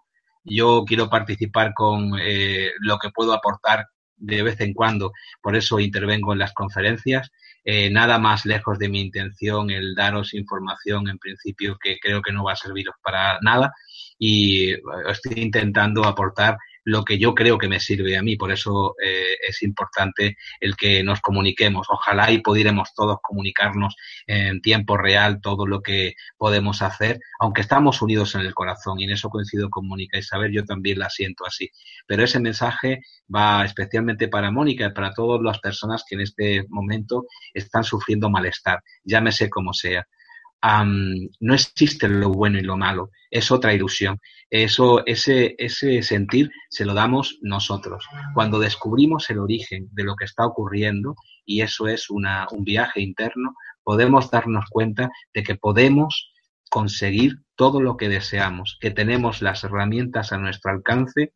Yo quiero participar con eh, lo que puedo aportar de vez en cuando, por eso intervengo en las conferencias. Eh, nada más lejos de mi intención el daros información en principio que creo que no va a serviros para nada y estoy intentando aportar lo que yo creo que me sirve a mí. Por eso eh, es importante el que nos comuniquemos. Ojalá y pudiéramos todos comunicarnos en tiempo real todo lo que podemos hacer, aunque estamos unidos en el corazón. Y en eso coincido con Mónica Isabel, yo también la siento así. Pero ese mensaje va especialmente para Mónica y para todas las personas que en este momento están sufriendo malestar, llámese como sea no existe lo bueno y lo malo, es otra ilusión. Eso, ese, ese sentir se lo damos nosotros. Cuando descubrimos el origen de lo que está ocurriendo, y eso es una, un viaje interno, podemos darnos cuenta de que podemos conseguir todo lo que deseamos, que tenemos las herramientas a nuestro alcance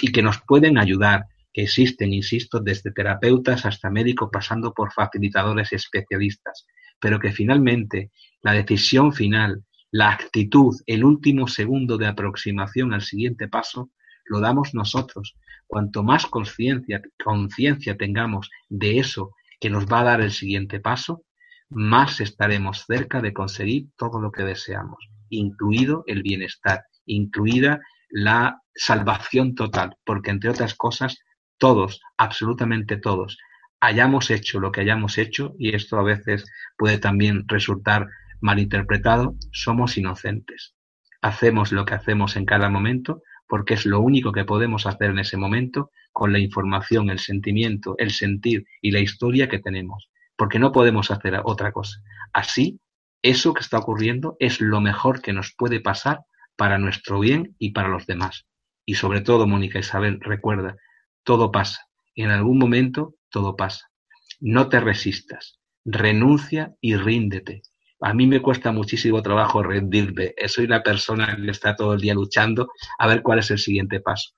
y que nos pueden ayudar, que existen, insisto, desde terapeutas hasta médicos, pasando por facilitadores especialistas, pero que finalmente la decisión final, la actitud, el último segundo de aproximación al siguiente paso, lo damos nosotros. Cuanto más conciencia, conciencia tengamos de eso que nos va a dar el siguiente paso, más estaremos cerca de conseguir todo lo que deseamos, incluido el bienestar, incluida la salvación total, porque entre otras cosas, todos, absolutamente todos, hayamos hecho lo que hayamos hecho, y esto a veces puede también resultar malinterpretado, somos inocentes. Hacemos lo que hacemos en cada momento porque es lo único que podemos hacer en ese momento con la información, el sentimiento, el sentir y la historia que tenemos, porque no podemos hacer otra cosa. Así, eso que está ocurriendo es lo mejor que nos puede pasar para nuestro bien y para los demás. Y sobre todo, Mónica Isabel, recuerda, todo pasa. En algún momento todo pasa. No te resistas, renuncia y ríndete. A mí me cuesta muchísimo trabajo rendirme. Soy una persona que está todo el día luchando a ver cuál es el siguiente paso.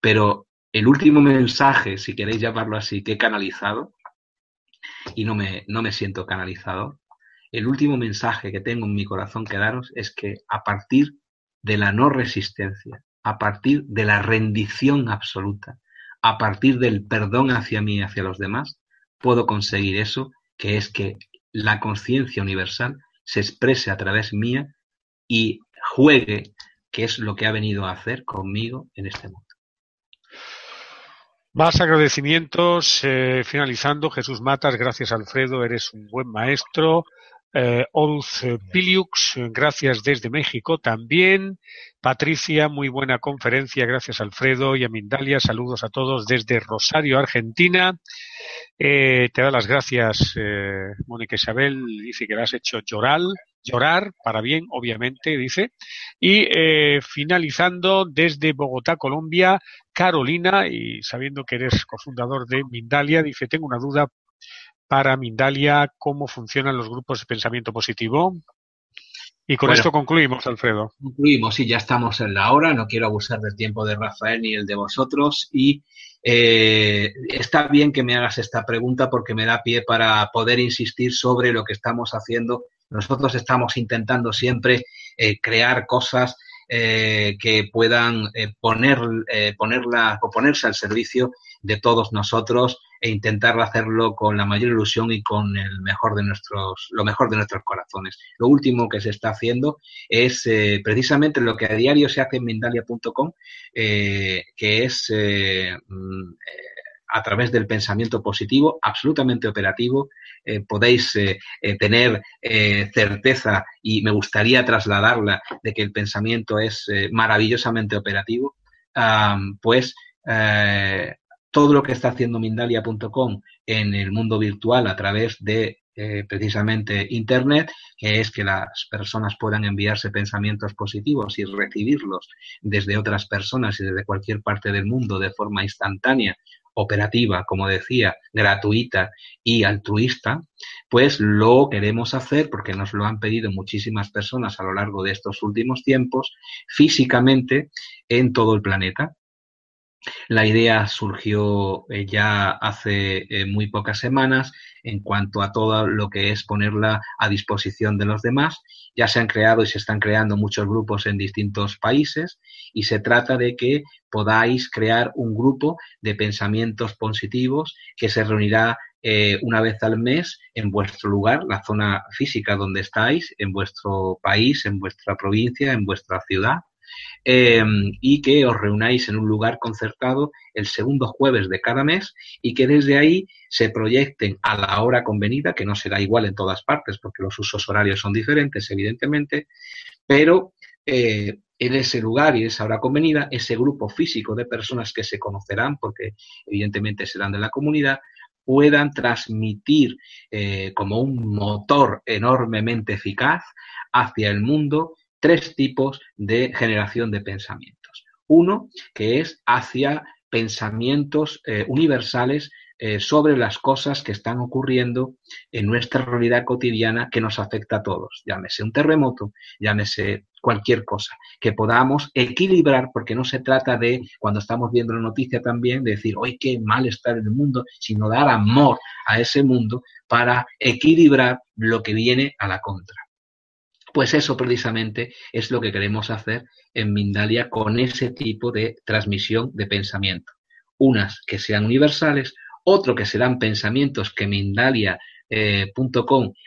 Pero el último mensaje, si queréis llamarlo así, que he canalizado, y no me, no me siento canalizado, el último mensaje que tengo en mi corazón que daros es que a partir de la no resistencia, a partir de la rendición absoluta, a partir del perdón hacia mí y hacia los demás, puedo conseguir eso, que es que la conciencia universal se exprese a través mía y juegue, que es lo que ha venido a hacer conmigo en este mundo. Más agradecimientos. Eh, finalizando, Jesús Matas, gracias Alfredo, eres un buen maestro. Eh, Piliux, gracias desde México también. Patricia, muy buena conferencia, gracias Alfredo y a Mindalia, saludos a todos desde Rosario, Argentina. Eh, te da las gracias, eh, Mónica Isabel, dice que la has hecho llorar, llorar, para bien, obviamente, dice. Y eh, finalizando desde Bogotá, Colombia, Carolina, y sabiendo que eres cofundador de Mindalia, dice, tengo una duda para Mindalia, cómo funcionan los grupos de pensamiento positivo. Y con esto concluimos, Alfredo. Concluimos, y ya estamos en la hora. No quiero abusar del tiempo de Rafael ni el de vosotros. Y eh, está bien que me hagas esta pregunta porque me da pie para poder insistir sobre lo que estamos haciendo. Nosotros estamos intentando siempre eh, crear cosas eh, que puedan poner, ponerla o ponerse al servicio de todos nosotros e intentar hacerlo con la mayor ilusión y con el mejor de nuestros, lo mejor de nuestros corazones. Lo último que se está haciendo es eh, precisamente lo que a diario se hace en Mindalia.com, eh, que es eh, mm, a través del pensamiento positivo, absolutamente operativo. podéis tener certeza y me gustaría trasladarla de que el pensamiento es maravillosamente operativo, pues todo lo que está haciendo Mindalia.com en el mundo virtual a través de eh, precisamente Internet, que es que las personas puedan enviarse pensamientos positivos y recibirlos desde otras personas y desde cualquier parte del mundo de forma instantánea, operativa, como decía, gratuita y altruista, pues lo queremos hacer porque nos lo han pedido muchísimas personas a lo largo de estos últimos tiempos, físicamente en todo el planeta La idea surgió eh, ya hace eh, muy pocas semanas en cuanto a todo lo que es ponerla a disposición de los demás. Ya se han creado y se están creando muchos grupos en distintos países y se trata de que podáis crear un grupo de pensamientos positivos que se reunirá eh, una vez al mes en vuestro lugar, la zona física donde estáis, en vuestro país, en vuestra provincia, en vuestra ciudad Em, y que os reunáis en un lugar concertado el segundo jueves de cada mes y que desde ahí se proyecten a la hora convenida, que no será igual en todas partes porque los usos horarios son diferentes, evidentemente, pero eh, en ese lugar y esa hora convenida, ese grupo físico de personas que se conocerán, porque evidentemente serán de la comunidad, puedan transmitir eh, como un motor enormemente eficaz hacia el mundo tres tipos de generación de pensamientos. Uno, que es hacia pensamientos eh, universales eh, sobre las cosas que están ocurriendo en nuestra realidad cotidiana que nos afecta a todos, llámese un terremoto, llámese cualquier cosa, que podamos equilibrar, porque no se trata de, cuando estamos viendo la noticia también, de decir, hoy qué mal está en el mundo, sino dar amor a ese mundo para equilibrar lo que viene a la contra. Pues eso precisamente es lo que queremos hacer en Mindalia con ese tipo de transmisión de pensamiento. Unas que sean universales, otro que serán pensamientos que Mindalia eh,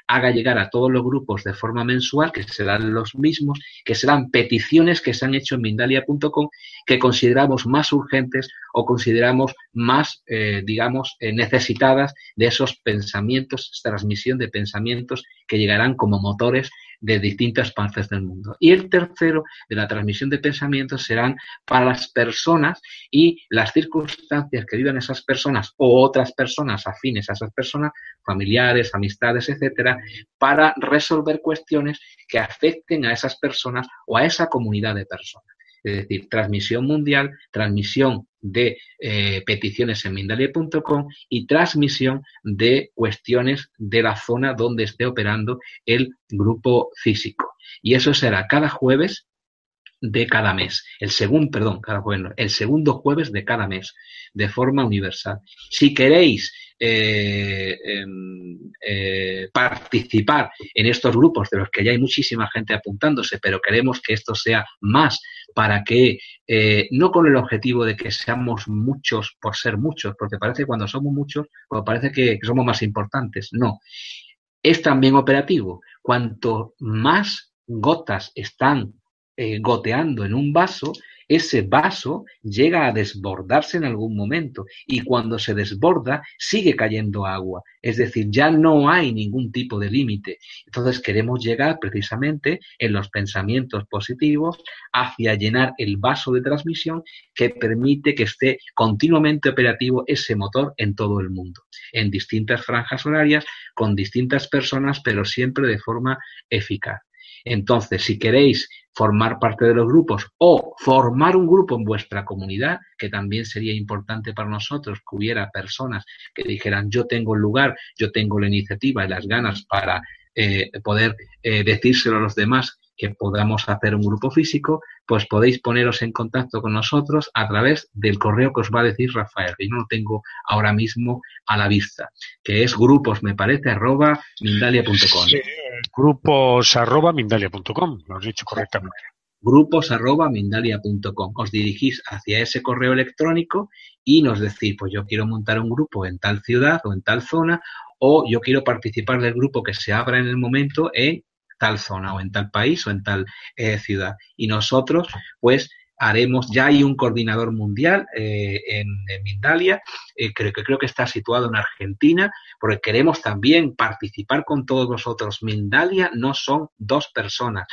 haga llegar a todos los grupos de forma mensual, que serán los mismos, que serán peticiones que se han hecho en Mindalia.com que consideramos más urgentes o consideramos más, eh, digamos, eh, necesitadas de esos pensamientos, transmisión de pensamientos que llegarán como motores de distintas partes del mundo. Y el tercero de la transmisión de pensamientos serán para las personas y las circunstancias que vivan esas personas o otras personas afines a esas personas, familiares, amistades, etcétera, para resolver cuestiones que afecten a esas personas o a esa comunidad de personas es decir, transmisión mundial, transmisión de eh, peticiones en Mindalia.com y transmisión de cuestiones de la zona donde esté operando el grupo físico. Y eso será cada jueves de cada mes, el segundo, perdón, cada jueves, el segundo jueves de cada mes, de forma universal. Si queréis eh, em, eh, participar en estos grupos de los que ya hay muchísima gente apuntándose, pero queremos que esto sea más para que, eh, no con el objetivo de que seamos muchos por ser muchos, porque parece que cuando somos muchos, pues parece que somos más importantes. No, es también operativo. Cuanto más gotas están goteando en un vaso, ese vaso llega a desbordarse en algún momento y cuando se desborda sigue cayendo agua. Es decir, ya no hay ningún tipo de límite. Entonces queremos llegar precisamente en los pensamientos positivos hacia llenar el vaso de transmisión que permite que esté continuamente operativo ese motor en todo el mundo, en distintas franjas horarias, con distintas personas, pero siempre de forma eficaz. Entonces, si queréis formar parte de los grupos o formar un grupo en vuestra comunidad, que también sería importante para nosotros que hubiera personas que dijeran yo tengo el lugar, yo tengo la iniciativa y las ganas para eh, poder eh, decírselo a los demás que podamos hacer un grupo físico, pues podéis poneros en contacto con nosotros a través del correo que os va a decir Rafael, que yo no lo tengo ahora mismo a la vista, que es grupos, me parece, arroba mindalia.com. grupos arroba mindalia.com, lo has dicho correctamente. Grupos arroba mindalia.com. Os dirigís hacia ese correo electrónico y nos decís, pues yo quiero montar un grupo en tal ciudad o en tal zona, o yo quiero participar del grupo que se abra en el momento en tal zona o en tal país o en tal eh, ciudad. Y nosotros, pues, haremos, ya hay un coordinador mundial eh, en, Mindalia, eh, creo, que creo que está situado en Argentina, porque queremos también participar con todos vosotros. Mindalia no son dos personas.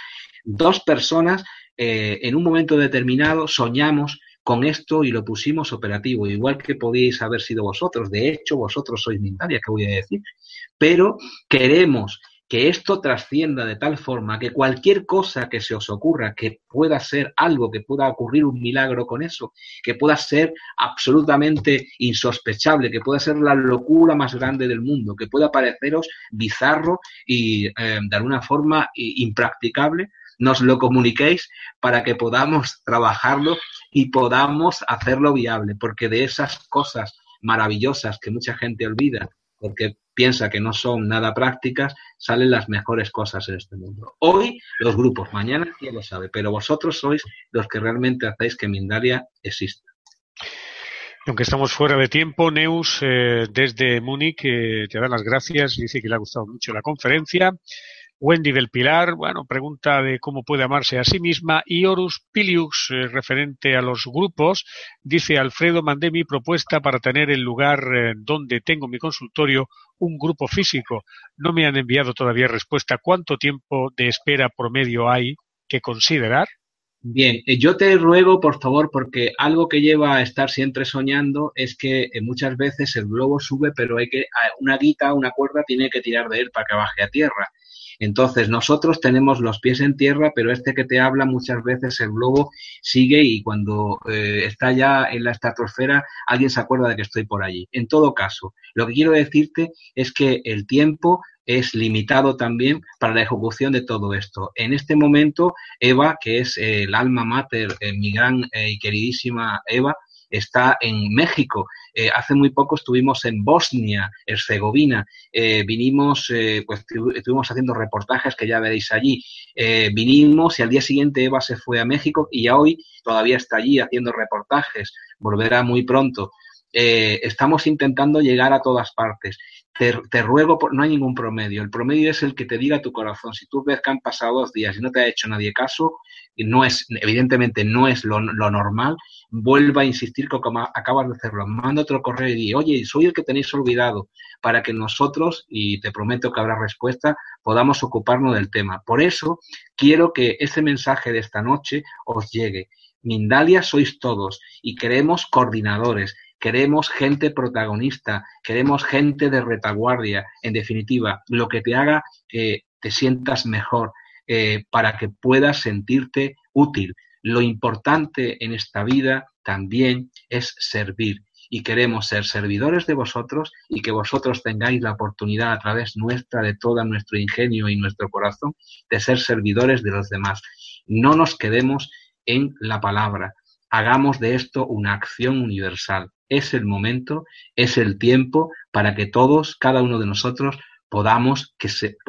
Dos personas en un momento determinado soñamos con esto y lo pusimos operativo, igual que podíais haber sido vosotros. De hecho, vosotros sois Mindalia, que voy a decir. Pero queremos que esto trascienda de tal forma que cualquier cosa que se os ocurra, que pueda ser algo, que pueda ocurrir un milagro con eso, que pueda ser absolutamente insospechable, que pueda ser la locura más grande del mundo, que pueda pareceros bizarro y eh, de alguna forma impracticable, nos lo comuniquéis para que podamos trabajarlo y podamos hacerlo viable, porque de esas cosas maravillosas que mucha gente olvida, porque piensa que no son nada prácticas, salen las mejores cosas en este mundo. Hoy los grupos, mañana quién lo sabe, pero vosotros sois los que realmente hacéis que Mindalia exista. Aunque estamos fuera de tiempo, Neus, eh, desde Múnich, eh, te da las gracias, dice que le ha gustado mucho la conferencia. Wendy del Pilar, bueno, pregunta de cómo puede amarse a sí misma. Y Horus Pilius, eh, referente a los grupos, dice Alfredo, mandé mi propuesta para tener el lugar donde tengo mi consultorio un grupo físico. No me han enviado todavía respuesta. ¿Cuánto tiempo de espera promedio hay que considerar? Bien, eh, yo te ruego, por favor, porque algo que lleva a estar siempre soñando es que muchas veces el globo sube, pero hay que, una guita, una cuerda tiene que tirar de él para que baje a tierra. Entonces, nosotros tenemos los pies en tierra, pero este que te habla muchas veces el globo sigue y cuando eh, está ya en la estratosfera, alguien se acuerda de que estoy por allí. En todo caso, lo que quiero decirte es que el tiempo es limitado también para la ejecución de todo esto. En este momento, Eva, que es el alma mater, eh, mi gran eh, y queridísima Eva, está en México. Eh, hace muy poco estuvimos en Bosnia, Herzegovina. Eh, vinimos, eh, pues estuvimos haciendo reportajes que ya veréis allí. vinimos y al día siguiente Eva se fue a México y ya hoy todavía está allí haciendo reportajes. Volverá muy pronto. Estamos intentando llegar a todas partes. Te, ruego, no hay ningún promedio. El promedio es el que te diga tu corazón. Si tú ves que han pasado dos días y no te ha hecho nadie caso, no es, evidentemente no es lo, normal, vuelva a insistir que como acabas de hacerlo. Manda otro correo y oye, soy el que tenéis olvidado, para que nosotros, y te prometo que habrá respuesta, podamos ocuparnos del tema. Por eso quiero que ese mensaje de esta noche os llegue. Mindalia sois todos y queremos coordinadores, queremos gente protagonista, queremos gente de retaguardia, en definitiva, lo que te haga que te sientas mejor, eh, para que puedas sentirte útil. Lo importante en esta vida también es servir y queremos ser servidores de vosotros y que vosotros tengáis la oportunidad a través nuestra, de todo nuestro ingenio y nuestro corazón, de ser servidores de los demás. No nos quedemos en la palabra, hagamos de esto una acción universal. Es el momento, es el tiempo para que todos, cada uno de nosotros, podamos, que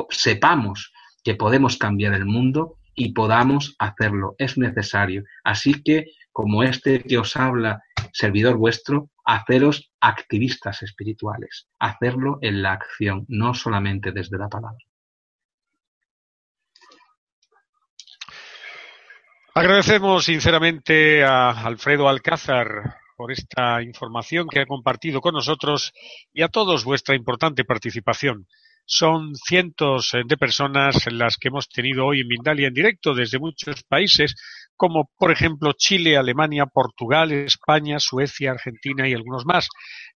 sepamos que podemos cambiar el mundo y podamos hacerlo. Es necesario. Así que, como este que os habla, servidor vuestro, haceros activistas espirituales, hacerlo en la acción, no solamente desde la palabra. Agradecemos sinceramente a Alfredo Alcázar por esta información que ha compartido con nosotros y a todos vuestra importante participación. Son cientos eh, de personas las que hemos tenido hoy en Mindalia en directo desde muchos países, como por ejemplo Chile, Alemania, Portugal, España, Suecia, Argentina y algunos más.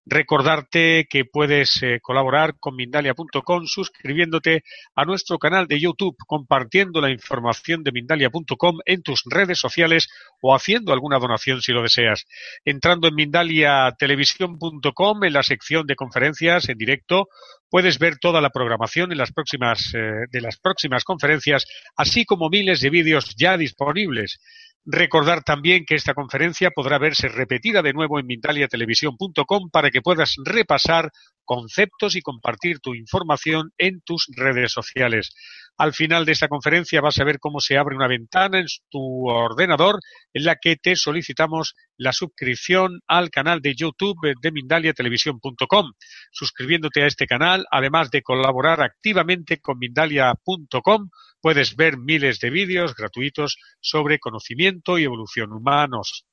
Recordarte que puedes eh, colaborar con Mindalia.com suscribiéndote a nuestro canal de YouTube, compartiendo la información de Mindalia.com en tus redes sociales o haciendo alguna donación si lo deseas. Entrando en MindaliaTelevisión.com en la sección de conferencias en directo puedes ver toda la programación en las próximas, eh, de las próximas conferencias, así como miles de vídeos ya disponibles. Recordar también que esta conferencia podrá verse repetida de nuevo en Mindaliatelevisión.com para que puedas repasar conceptos y compartir tu información en tus redes sociales. Al final de esta conferencia vas a ver cómo se abre una ventana en tu ordenador en la que te solicitamos la suscripción al canal de YouTube de mindaliatelevisión.com. Suscribiéndote a este canal, además de colaborar activamente con mindalia.com, puedes ver miles de vídeos gratuitos sobre conocimiento y evolución humanos.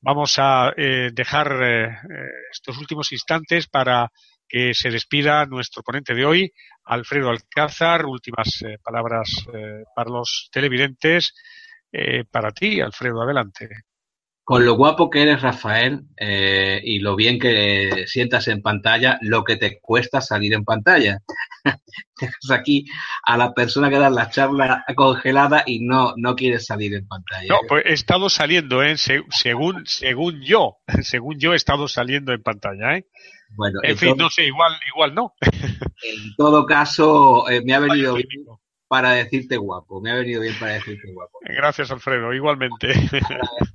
Vamos a eh, dejar eh, eh, estos últimos instantes para que se despida nuestro ponente de hoy, Alfredo Alcázar. Últimas palabras para los televidentes. para ti, Alfredo, adelante. Con lo guapo que eres, Rafael, y lo bien que sientas en pantalla, lo que te cuesta salir en pantalla. Dejas aquí a la persona que da la charla congelada y no, no quieres salir en pantalla. No, pues he estado saliendo, ¿eh? según, según yo, según yo he estado saliendo en pantalla, ¿eh? Bueno, en, fin, no sé, igual, igual no. En todo caso, eh, me ha venido bien, para decirte guapo. Me ha venido bien para decirte guapo. Gracias, Alfredo. Igualmente.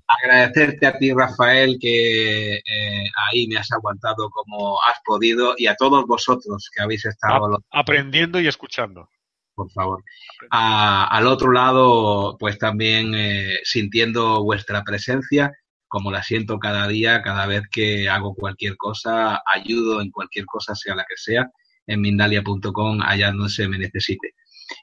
Agradecerte a ti, Rafael, que eh, ahí me has aguantado como has podido y a todos vosotros que habéis estado aprendiendo y escuchando. Por favor. al otro lado, pues también eh, sintiendo vuestra presencia como la siento cada día, cada vez que hago cualquier cosa, ayudo en cualquier cosa, sea la que sea, en Mindalia.com, allá donde se me necesite.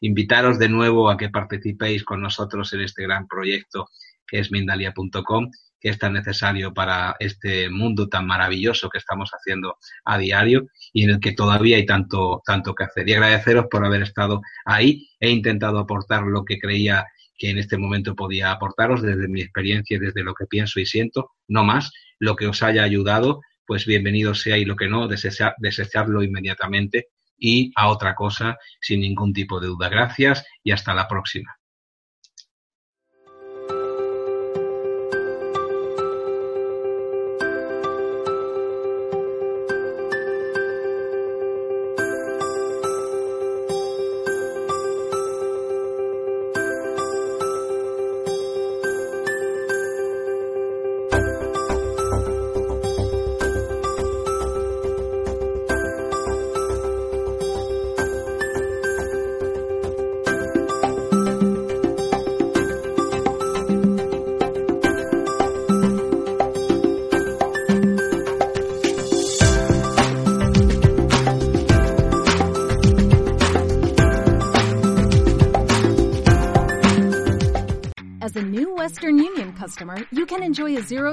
Invitaros de nuevo a que participéis con nosotros en este gran proyecto que es Mindalia.com, que es tan necesario para este mundo tan maravilloso que estamos haciendo a diario y en el que todavía hay tanto, tanto que hacer. Y agradeceros por haber estado ahí. He intentado aportar lo que creía que en este momento podía aportaros desde mi experiencia y desde lo que pienso y siento, no más. Lo que os haya ayudado, pues bienvenido sea y lo que no, desecharlo inmediatamente y a otra cosa sin ningún tipo de duda. Gracias y hasta la próxima.